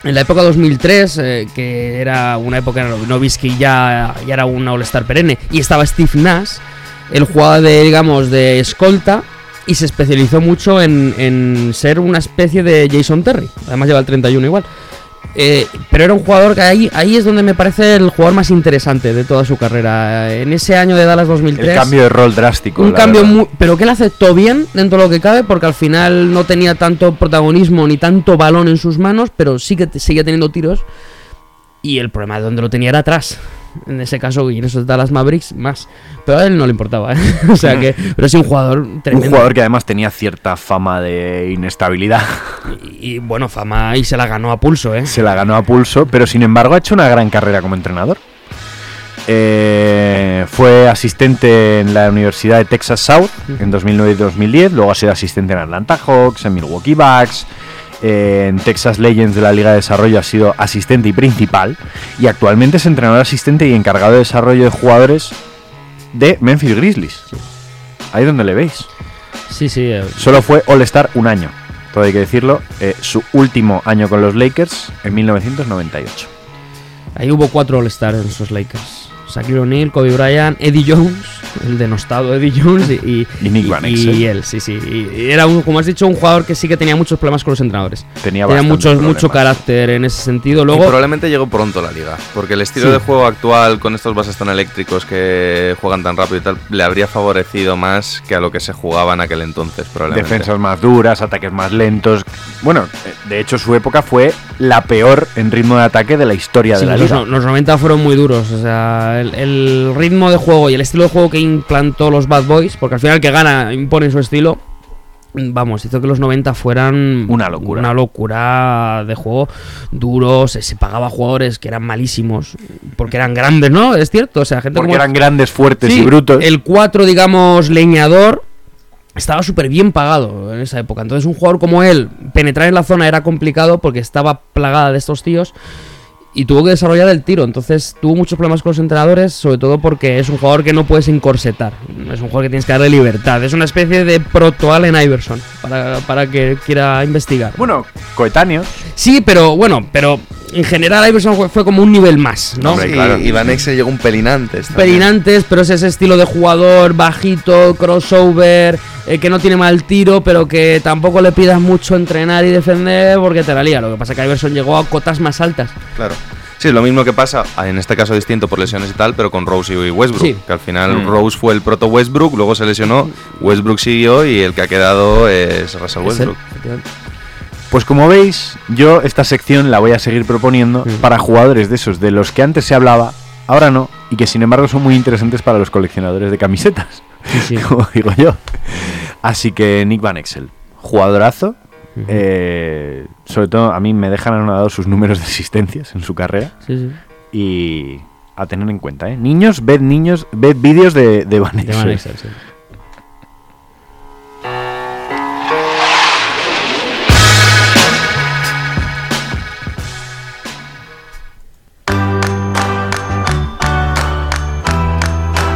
[SPEAKER 7] en la época 2003, eh, que era una época en Nowitzki ya, ya era un All-Star perenne, y estaba Steve Nash, él jugaba de, digamos, de escolta y se especializó mucho en, en ser una especie de Jason Terry. Además lleva el 31 igual. Eh, pero era un jugador que ahí, ahí es donde me parece el jugador más interesante de toda su carrera. En ese año de Dallas 2003
[SPEAKER 9] El cambio de rol drástico.
[SPEAKER 7] un cambio muy, pero que él aceptó bien dentro de lo que cabe porque al final no tenía tanto protagonismo ni tanto balón en sus manos pero sí que seguía teniendo tiros y el problema de donde lo tenía era atrás en ese caso y en esos Dallas Mavericks más pero a él no le importaba ¿eh? o sea que pero sí un jugador tremendo
[SPEAKER 9] Un jugador que además tenía cierta fama de inestabilidad.
[SPEAKER 7] y, y, bueno fama y se la ganó a pulso eh
[SPEAKER 9] Se la ganó a pulso, pero sin embargo ha hecho una gran carrera como entrenador. Eh, fue asistente en la Universidad de Texas South en 2009 y 2010. Luego ha sido asistente en Atlanta Hawks, en Milwaukee Bucks. En Texas Legends de la Liga de Desarrollo ha sido asistente y principal. Y actualmente es entrenador asistente y encargado de desarrollo de jugadores de Memphis Grizzlies. Ahí donde le veis.
[SPEAKER 7] sí sí eh,
[SPEAKER 9] Solo fue All-Star un año, todo hay que decirlo. eh, su último año con los Lakers en 1998.
[SPEAKER 7] ahí hubo cuatro All-Stars en esos Lakers Shaquille O'Neal, Kobe Bryant, Eddie Jones, el denostado Eddie Jones y, y,
[SPEAKER 9] Y Nick Van
[SPEAKER 7] y-
[SPEAKER 9] Exel.
[SPEAKER 7] y él, sí, sí. Y y era, un, como has dicho, un jugador que sí que tenía muchos problemas con los entrenadores.
[SPEAKER 9] Tenía,
[SPEAKER 7] Tenía muchos, mucho carácter en ese sentido.
[SPEAKER 6] Y
[SPEAKER 7] Luego,
[SPEAKER 6] probablemente llegó pronto a la liga, porque el estilo
[SPEAKER 7] Sí.
[SPEAKER 6] de juego actual con estos bases tan eléctricos que juegan tan rápido y tal, le habría favorecido más que a lo que se jugaba en aquel entonces, probablemente.
[SPEAKER 9] Defensas más duras, ataques más lentos. Bueno, de hecho su época fue la peor en ritmo de ataque de la historia
[SPEAKER 7] sí,
[SPEAKER 9] de la
[SPEAKER 7] los,
[SPEAKER 9] liga.
[SPEAKER 7] los 90 fueron muy duros. O sea, el, el ritmo de juego y el estilo de juego que implantó los Bad Boys, porque al final el que gana impone su estilo. Vamos, hizo que los 90 fueran
[SPEAKER 9] Una locura.
[SPEAKER 7] Una locura de juego duro. Se, se pagaba a jugadores que eran malísimos porque eran grandes, ¿no? Es cierto. O sea, gente
[SPEAKER 9] Porque
[SPEAKER 7] como
[SPEAKER 9] eran grandes, fuertes
[SPEAKER 7] Sí,
[SPEAKER 9] y brutos.
[SPEAKER 7] El 4, digamos, leñador, estaba súper bien pagado en esa época. Entonces, un jugador como él, penetrar en la zona era complicado porque estaba plagada de estos tíos y tuvo que desarrollar el tiro. Entonces, tuvo muchos problemas con los entrenadores, sobre todo porque es un jugador que no puedes encorsetar. Es un jugador que tienes que darle libertad. Es una especie de proto Allen Iverson para, para que quiera investigar.
[SPEAKER 9] Bueno, coetáneos.
[SPEAKER 7] Sí, pero bueno, pero en general Iverson fue, fue como un nivel más, ¿no?
[SPEAKER 6] Sí, Iván Exel llegó un pelín antes. también.
[SPEAKER 7] pelín antes, pero es ese estilo de jugador bajito, crossover, eh, que no tiene mal tiro, pero que tampoco le pidas mucho entrenar y defender porque te la lía. Lo que pasa es que Iverson llegó a cotas más altas.
[SPEAKER 6] Claro. Sí, lo mismo que pasa, en este caso distinto por lesiones y tal, pero con Rose y Westbrook.
[SPEAKER 7] Sí.
[SPEAKER 6] Que al final
[SPEAKER 8] Mm.
[SPEAKER 6] Rose fue el proto Westbrook, luego se lesionó, Westbrook siguió y el que ha quedado es Russell
[SPEAKER 7] Es
[SPEAKER 6] Westbrook.
[SPEAKER 7] efectivamente.
[SPEAKER 9] Pues como veis, yo esta sección la voy a seguir proponiendo para jugadores de esos, de los que antes se hablaba, ahora no, y que sin embargo son muy interesantes para los coleccionadores de camisetas,
[SPEAKER 7] Sí, sí.
[SPEAKER 9] como digo yo. Así que Nick Van Exel, jugadorazo, eh, sobre todo a mí me dejan anotados sus números de asistencias en su carrera
[SPEAKER 7] Sí, sí.
[SPEAKER 9] y a tener en cuenta, ¿eh? Niños, ved niños, ved vídeos de, de Van
[SPEAKER 7] De Van
[SPEAKER 9] Exel.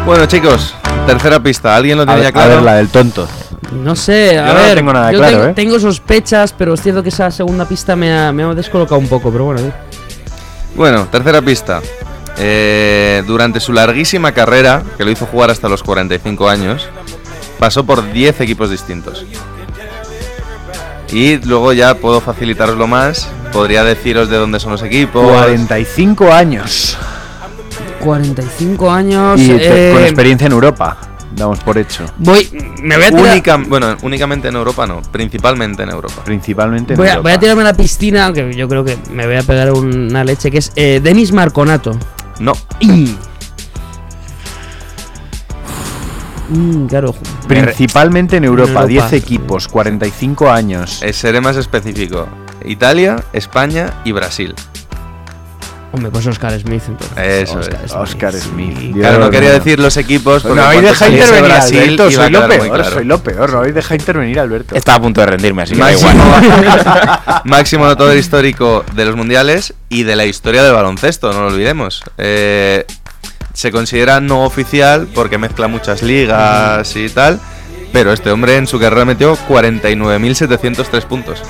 [SPEAKER 6] Bueno, chicos, tercera pista. ¿Alguien lo
[SPEAKER 9] A
[SPEAKER 6] ya
[SPEAKER 9] a
[SPEAKER 6] claro?
[SPEAKER 9] ver, la del tonto.
[SPEAKER 7] No sé, a
[SPEAKER 9] Yo no
[SPEAKER 7] ver.
[SPEAKER 9] tengo nada
[SPEAKER 7] yo
[SPEAKER 9] claro,
[SPEAKER 7] tengo,
[SPEAKER 9] ¿eh?
[SPEAKER 7] tengo sospechas, pero es cierto que esa segunda pista me ha, me ha descolocado un poco, pero bueno.
[SPEAKER 6] Bueno, tercera pista. Eh, durante su larguísima carrera, que lo hizo jugar hasta los 45 años, pasó por 10 equipos distintos. Y luego ya puedo facilitaroslo más. Podría deciros de dónde son los equipos.
[SPEAKER 9] 45 años.
[SPEAKER 7] 45 años.
[SPEAKER 9] Y te-
[SPEAKER 7] eh,
[SPEAKER 9] con experiencia en Europa, damos por hecho.
[SPEAKER 7] voy, me voy a tirar,
[SPEAKER 6] Única, bueno, únicamente en Europa no, principalmente en Europa.
[SPEAKER 9] Principalmente en
[SPEAKER 7] voy a,
[SPEAKER 9] Europa.
[SPEAKER 7] voy a tirarme a la piscina, aunque yo creo que me voy a pegar una leche, que es eh, Denis Marconato.
[SPEAKER 6] No,
[SPEAKER 7] Y... Mm, claro.
[SPEAKER 9] Principalmente en Europa,
[SPEAKER 7] Europa.
[SPEAKER 9] 10 equipos, 45 años.
[SPEAKER 6] eh, seré más específico. Italia, España y Brasil.
[SPEAKER 7] Hombre, pues Oscar Smith entonces.
[SPEAKER 6] Eso
[SPEAKER 7] Oscar
[SPEAKER 6] es.
[SPEAKER 7] Smith.
[SPEAKER 9] Oscar Smith.
[SPEAKER 6] Claro, no quería decir los equipos porque
[SPEAKER 9] No habéis dejado intervenir a Alberto, soy lo peor,
[SPEAKER 6] claro.
[SPEAKER 9] soy lo peor, no habéis dejado intervenir a Alberto.
[SPEAKER 8] Estaba a punto de rendirme, así que da
[SPEAKER 6] Máximo,
[SPEAKER 8] igual.
[SPEAKER 6] máximo anotador histórico de los mundiales y de la historia del baloncesto, no lo olvidemos. Eh, se considera no oficial porque mezcla muchas ligas y tal, pero este hombre en su carrera metió 49.703 puntos.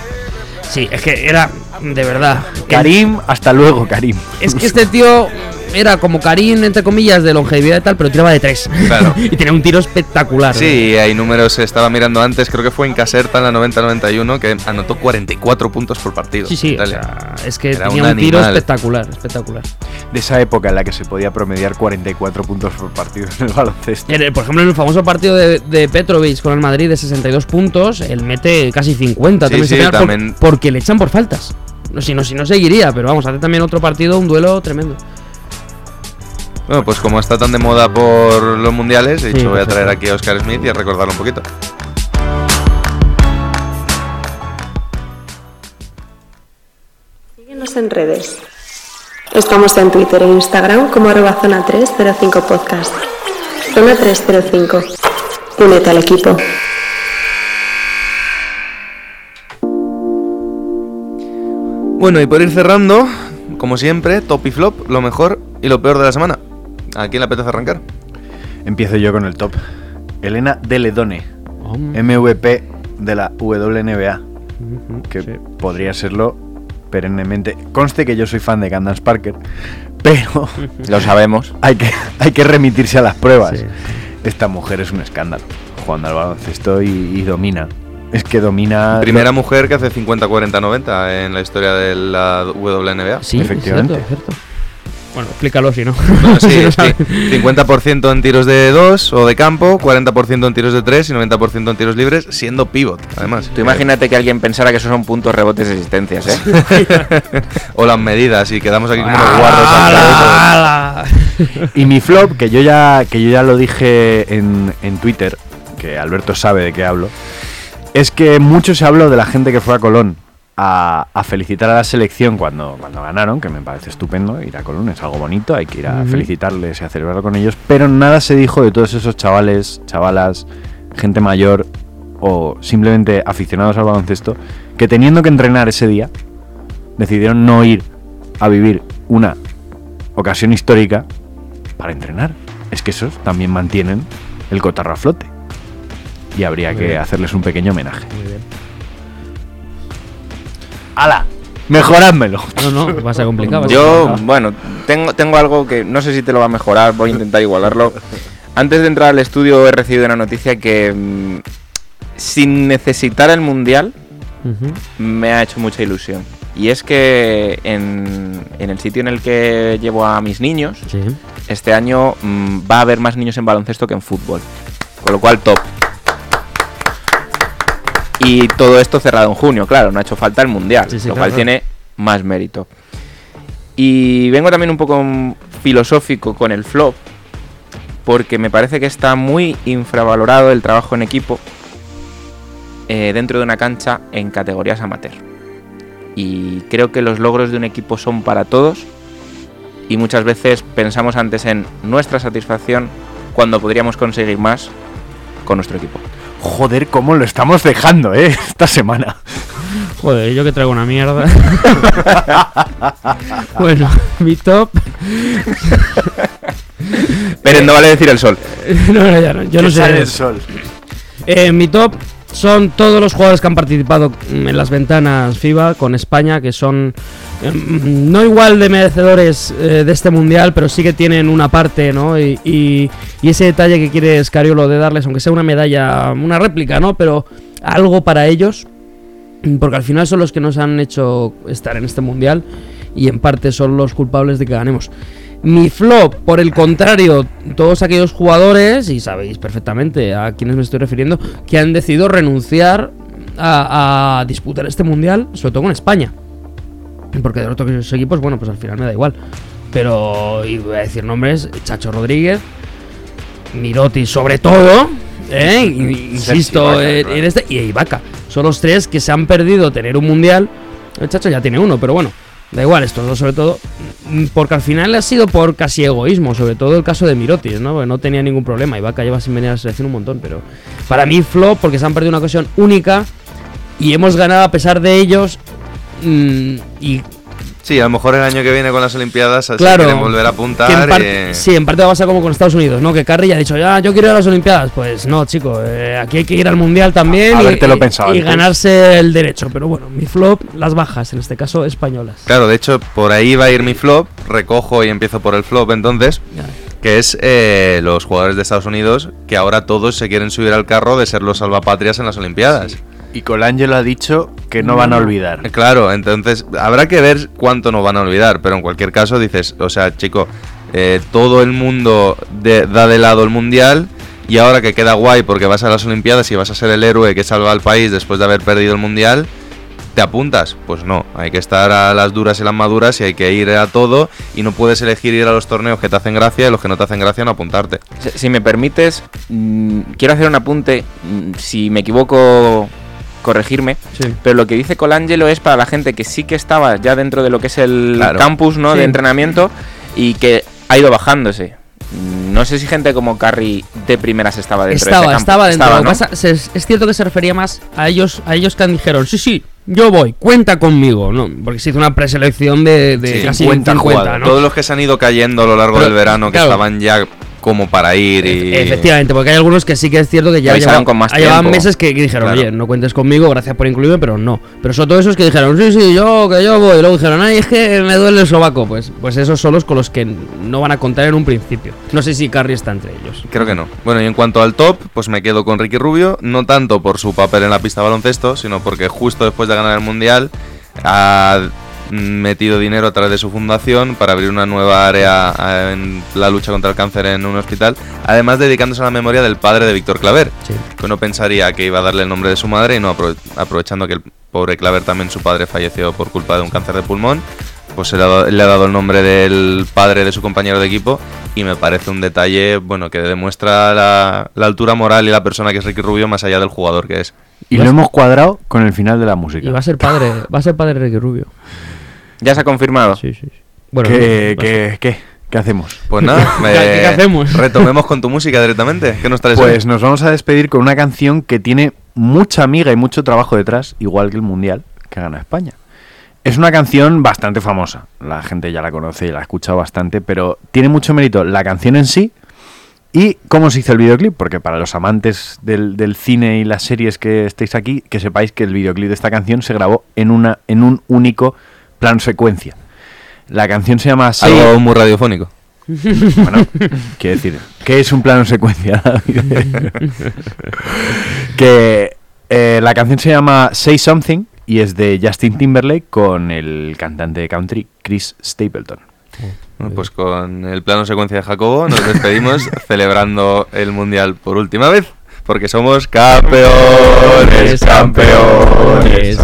[SPEAKER 7] Sí, es que era, de verdad.
[SPEAKER 9] Karim, hasta luego, Karim.
[SPEAKER 7] Es que este tío era como Karim, entre comillas, de longevidad y tal, pero tiraba de tres.
[SPEAKER 6] Claro.
[SPEAKER 7] y tenía un tiro espectacular.
[SPEAKER 6] Sí, hay números, estaba mirando antes, creo que fue en Caserta en la 90-91 que anotó 44 puntos por partido.
[SPEAKER 7] Sí, sí, o
[SPEAKER 6] Italia.
[SPEAKER 7] sea, es que
[SPEAKER 6] Era
[SPEAKER 7] tenía
[SPEAKER 6] un
[SPEAKER 7] un, tiro espectacular, espectacular.
[SPEAKER 9] De esa época en la que se podía promediar 44 puntos por partido en el baloncesto.
[SPEAKER 7] En el- por ejemplo, en el famoso partido de, de Petrovic con el Madrid de 62 puntos, él mete casi 50
[SPEAKER 6] Sí,
[SPEAKER 7] también,
[SPEAKER 6] sí,
[SPEAKER 7] se pega por-
[SPEAKER 6] también.
[SPEAKER 7] porque le echan por faltas. No, si, no, si no seguiría, pero vamos, hace también otro partido, un duelo tremendo.
[SPEAKER 6] Bueno, pues como está tan de moda por los mundiales, he
[SPEAKER 7] Sí,
[SPEAKER 6] dicho voy a
[SPEAKER 7] perfecto.
[SPEAKER 6] traer aquí a Oscar Smith y a recordarlo un poquito.
[SPEAKER 10] Síguenos en redes. Estamos en Twitter e Instagram como arroba zona 305 podcast. Zona 305. Únete al equipo.
[SPEAKER 6] Bueno, y por ir cerrando, como siempre, top y flop, lo mejor y lo peor de la semana. ¿A quién le apetece arrancar?
[SPEAKER 9] Empiezo yo con el top. Elena Deledone, MVP de la WNBA, que
[SPEAKER 7] sí.
[SPEAKER 9] podría serlo perennemente. Conste que yo soy fan de Candace Parker, pero
[SPEAKER 8] Lo sabemos.
[SPEAKER 9] hay que, hay que remitirse a las pruebas.
[SPEAKER 7] Sí.
[SPEAKER 9] Esta mujer es un escándalo, jugando al baloncesto y, y domina. Es que domina...
[SPEAKER 6] Primera mujer que hace 50-40-90 en la historia de la WNBA.
[SPEAKER 7] Sí,
[SPEAKER 9] Efectivamente.
[SPEAKER 7] es cierto, es cierto. Bueno, explícalo si no.
[SPEAKER 6] Bueno, sí,
[SPEAKER 7] Si no
[SPEAKER 6] sí,
[SPEAKER 7] sabes.
[SPEAKER 6] 50% en tiros de 2 o de campo, 40% en tiros de 3 y 90% en tiros libres, siendo pivot, además.
[SPEAKER 8] Tú imagínate que alguien pensara que esos son puntos, rebotes y asistencias, ¿eh?
[SPEAKER 6] o las medidas y quedamos aquí como unos guarros.
[SPEAKER 7] ¡Hala, hala!
[SPEAKER 9] Y mi flop, que yo ya, que yo ya lo dije en, en Twitter, que Alberto sabe de qué hablo, es que mucho se habló de la gente que fue a Colón a, a felicitar a la selección cuando, cuando ganaron, que me parece estupendo, ir a Colón es algo bonito, hay que ir a felicitarles y a celebrarlo con ellos, pero nada se dijo de todos esos chavales, chavalas, gente mayor o simplemente aficionados al baloncesto, que teniendo que entrenar ese día, decidieron no ir a vivir una ocasión histórica para entrenar. Es que esos también mantienen el cotarro a flote. Y habría
[SPEAKER 7] Muy
[SPEAKER 9] que
[SPEAKER 7] bien.
[SPEAKER 9] hacerles un pequeño homenaje.
[SPEAKER 7] Muy bien.
[SPEAKER 9] ¡Hala! ¡Mejorádmelo!
[SPEAKER 7] No, no, va a ser complicado. va a ser
[SPEAKER 8] Yo, bueno, tengo, tengo algo que no sé si te lo va a mejorar, voy a intentar igualarlo. Antes de entrar al estudio he recibido una noticia que mm, sin necesitar el mundial me ha hecho mucha ilusión. Y es que en, en el sitio en el que llevo a mis niños,
[SPEAKER 7] Sí.
[SPEAKER 8] este año mm, va a haber más niños en baloncesto que en fútbol. Con lo cual, top. Y todo esto cerrado en junio, claro, no ha hecho falta el mundial,
[SPEAKER 7] Sí, sí,
[SPEAKER 8] lo
[SPEAKER 7] claro,
[SPEAKER 8] cual tiene más mérito. Y vengo también un poco filosófico con el flop, porque me parece que está muy infravalorado el trabajo en equipo eh, dentro de una cancha en categorías amateur. Y creo que los logros de un equipo son para todos y muchas veces pensamos antes en nuestra satisfacción cuando podríamos conseguir más con nuestro equipo.
[SPEAKER 9] Joder, cómo lo estamos dejando, ¿eh? Esta semana.
[SPEAKER 7] Joder, yo que traigo una mierda. bueno, mi top.
[SPEAKER 8] Pero no vale decir el sol.
[SPEAKER 7] no, no, ya no, yo no sé.
[SPEAKER 9] el sol.
[SPEAKER 7] Eh, mi top son todos los jugadores que han participado en las ventanas FIBA con España, que son mm, no igual de merecedores eh, de este mundial, pero sí que tienen una parte, ¿no? Y, y- ese detalle que quiere Scariolo de darles, aunque sea una medalla, una réplica, ¿no? Pero algo para ellos, porque al final son los que nos han hecho estar en este mundial y en parte son los culpables de que ganemos. Mi flop, por el contrario, todos aquellos jugadores, y sabéis perfectamente a quienes me estoy refiriendo, que han decidido renunciar a, a disputar este mundial, sobre todo con España. Porque de otros equipos, bueno, pues al final me da igual. Pero, y voy a decir nombres, Chacho Rodríguez, Miroti sobre todo, ¿eh? Insisto,
[SPEAKER 9] claro.
[SPEAKER 7] en este, y Ibaka. Son los tres que se han perdido tener un mundial. El Chacho ya tiene uno, pero bueno, da igual, estos dos sobre todo. mm, Porque al final ha sido por casi egoísmo, sobre todo el caso de Mirotis, ¿no? No tenía ningún problema. Ibaka lleva sin venir a la selección un montón, pero para mí flop porque se han perdido una ocasión única y hemos ganado a pesar de ellos. mm, y
[SPEAKER 6] Sí, a lo mejor el año que viene con las Olimpiadas así
[SPEAKER 7] Claro,
[SPEAKER 6] quieren volver a
[SPEAKER 7] en
[SPEAKER 6] apuntar.
[SPEAKER 7] parte-
[SPEAKER 6] y-
[SPEAKER 7] Sí, en parte va a pasar como con Estados Unidos, ¿no? Que Carri ya ha dicho, ya, yo quiero ir a las Olimpiadas. Pues no, chico, eh, aquí hay que ir al Mundial también
[SPEAKER 9] A- a
[SPEAKER 7] y,
[SPEAKER 9] habértelo
[SPEAKER 7] y-
[SPEAKER 9] pensado
[SPEAKER 7] y
[SPEAKER 9] antes.
[SPEAKER 7] ganarse el derecho. Pero bueno, mi flop, las bajas, en este caso españolas.
[SPEAKER 6] Claro, de hecho, por ahí va a ir mi flop. Recojo y empiezo por el flop entonces. Que es eh, los jugadores de Estados Unidos que ahora todos se quieren subir al carro de ser los salvapatrias en las Olimpiadas.
[SPEAKER 9] Y Colangelo ha dicho que no van a olvidar.
[SPEAKER 6] Claro, entonces habrá que ver cuánto nos van a olvidar, pero en cualquier caso dices, o sea, chico, eh, todo el mundo de- da de lado el mundial y ahora que queda guay porque vas a las Olimpiadas y vas a ser el héroe que salva al país después de haber perdido el mundial, ¿te apuntas? Pues no, hay que estar a las duras y las maduras y hay que ir a todo y no puedes elegir ir a los torneos que te hacen gracia y los que no te hacen gracia no apuntarte.
[SPEAKER 8] Si, si me permites, mm, quiero hacer un apunte. mm, Si me equivoco, corregirme.
[SPEAKER 7] Sí.
[SPEAKER 8] Pero lo que dice Colangelo es para la gente que sí que estaba ya dentro de lo que es el
[SPEAKER 6] Claro.
[SPEAKER 8] campus ¿no?
[SPEAKER 7] Sí.
[SPEAKER 8] de entrenamiento y que ha ido bajándose. No sé si gente como Carrie de primeras estaba dentro de
[SPEAKER 7] Estaba,
[SPEAKER 8] ese campo.
[SPEAKER 7] estaba dentro.
[SPEAKER 8] Estaba, ¿no?
[SPEAKER 7] pasa- se- es cierto que se refería más a ellos, a ellos que dijeron, sí, sí, yo voy, cuenta conmigo, ¿no? Porque se hizo una preselección de, de
[SPEAKER 6] Sí,
[SPEAKER 7] casi
[SPEAKER 9] 50
[SPEAKER 7] 50,
[SPEAKER 9] jugadores.
[SPEAKER 7] ¿no?
[SPEAKER 6] Todos los que se han ido cayendo a lo largo
[SPEAKER 7] Pero,
[SPEAKER 6] del verano, que
[SPEAKER 7] claro.
[SPEAKER 6] estaban ya como para ir y...
[SPEAKER 7] Efectivamente, porque hay algunos que sí que es cierto que ya
[SPEAKER 8] con más
[SPEAKER 7] llevaban
[SPEAKER 8] tiempo.
[SPEAKER 7] meses que, dijeron,
[SPEAKER 6] Claro.
[SPEAKER 7] oye, no cuentes conmigo, gracias por incluirme, pero no. Pero son todos esos que dijeron, sí, sí, yo, que yo voy. Y luego dijeron, ay, es que me duele el sobaco. Pues, pues esos son los con los que no van a contar en un principio. No sé si Carrie está entre ellos.
[SPEAKER 6] Creo que no. Bueno, y en cuanto al top, pues me quedo con Ricky Rubio, no tanto por su papel en la pista de baloncesto, sino porque justo después de ganar el Mundial metido dinero a través de su fundación para abrir una nueva área eh, en la lucha contra el cáncer en un hospital, además dedicándose a la memoria del padre de Víctor Claver,
[SPEAKER 7] Sí.
[SPEAKER 6] que uno pensaría que iba a darle el nombre de su madre y no aprove- aprovechando que el pobre Claver también su padre falleció por culpa de un cáncer de pulmón, pues se le ha, dado- le ha dado el nombre del padre de su compañero de equipo y me parece un detalle bueno que demuestra la, la altura moral y la persona que es Ricky Rubio más allá del jugador que es.
[SPEAKER 9] Y lo hemos cuadrado con el final de la música.
[SPEAKER 7] Y va a ser padre, va a ser padre Ricky Rubio.
[SPEAKER 8] Ya se ha confirmado.
[SPEAKER 7] Sí, sí. sí. Bueno,
[SPEAKER 9] ¿Qué,
[SPEAKER 7] no,
[SPEAKER 9] qué, qué, qué hacemos?
[SPEAKER 6] Pues nada,
[SPEAKER 7] ¿Qué- qué hacemos?
[SPEAKER 6] retomemos con tu música directamente. ¿Qué nos traes hoy?
[SPEAKER 9] Pues nos vamos a despedir con una canción que tiene mucha amiga y mucho trabajo detrás, igual que el Mundial que gana España. Es una canción bastante famosa, la gente ya la conoce y la ha escuchado bastante, pero tiene mucho mérito la canción en sí y cómo se hizo el videoclip, porque para los amantes del, del cine y las series que estéis aquí, que sepáis que el videoclip de esta canción se grabó en, una, en un único plano secuencia. La canción se llama
[SPEAKER 6] Algo muy radiofónico.
[SPEAKER 9] bueno, quiero decir, ¿qué es un plano secuencia? que eh, la canción se llama Say Something y es de Justin Timberlake con el cantante de country Chris Stapleton.
[SPEAKER 5] Bueno, pues con el plano secuencia de Jacobo nos despedimos celebrando el Mundial por última vez. Porque somos campeones, campeones.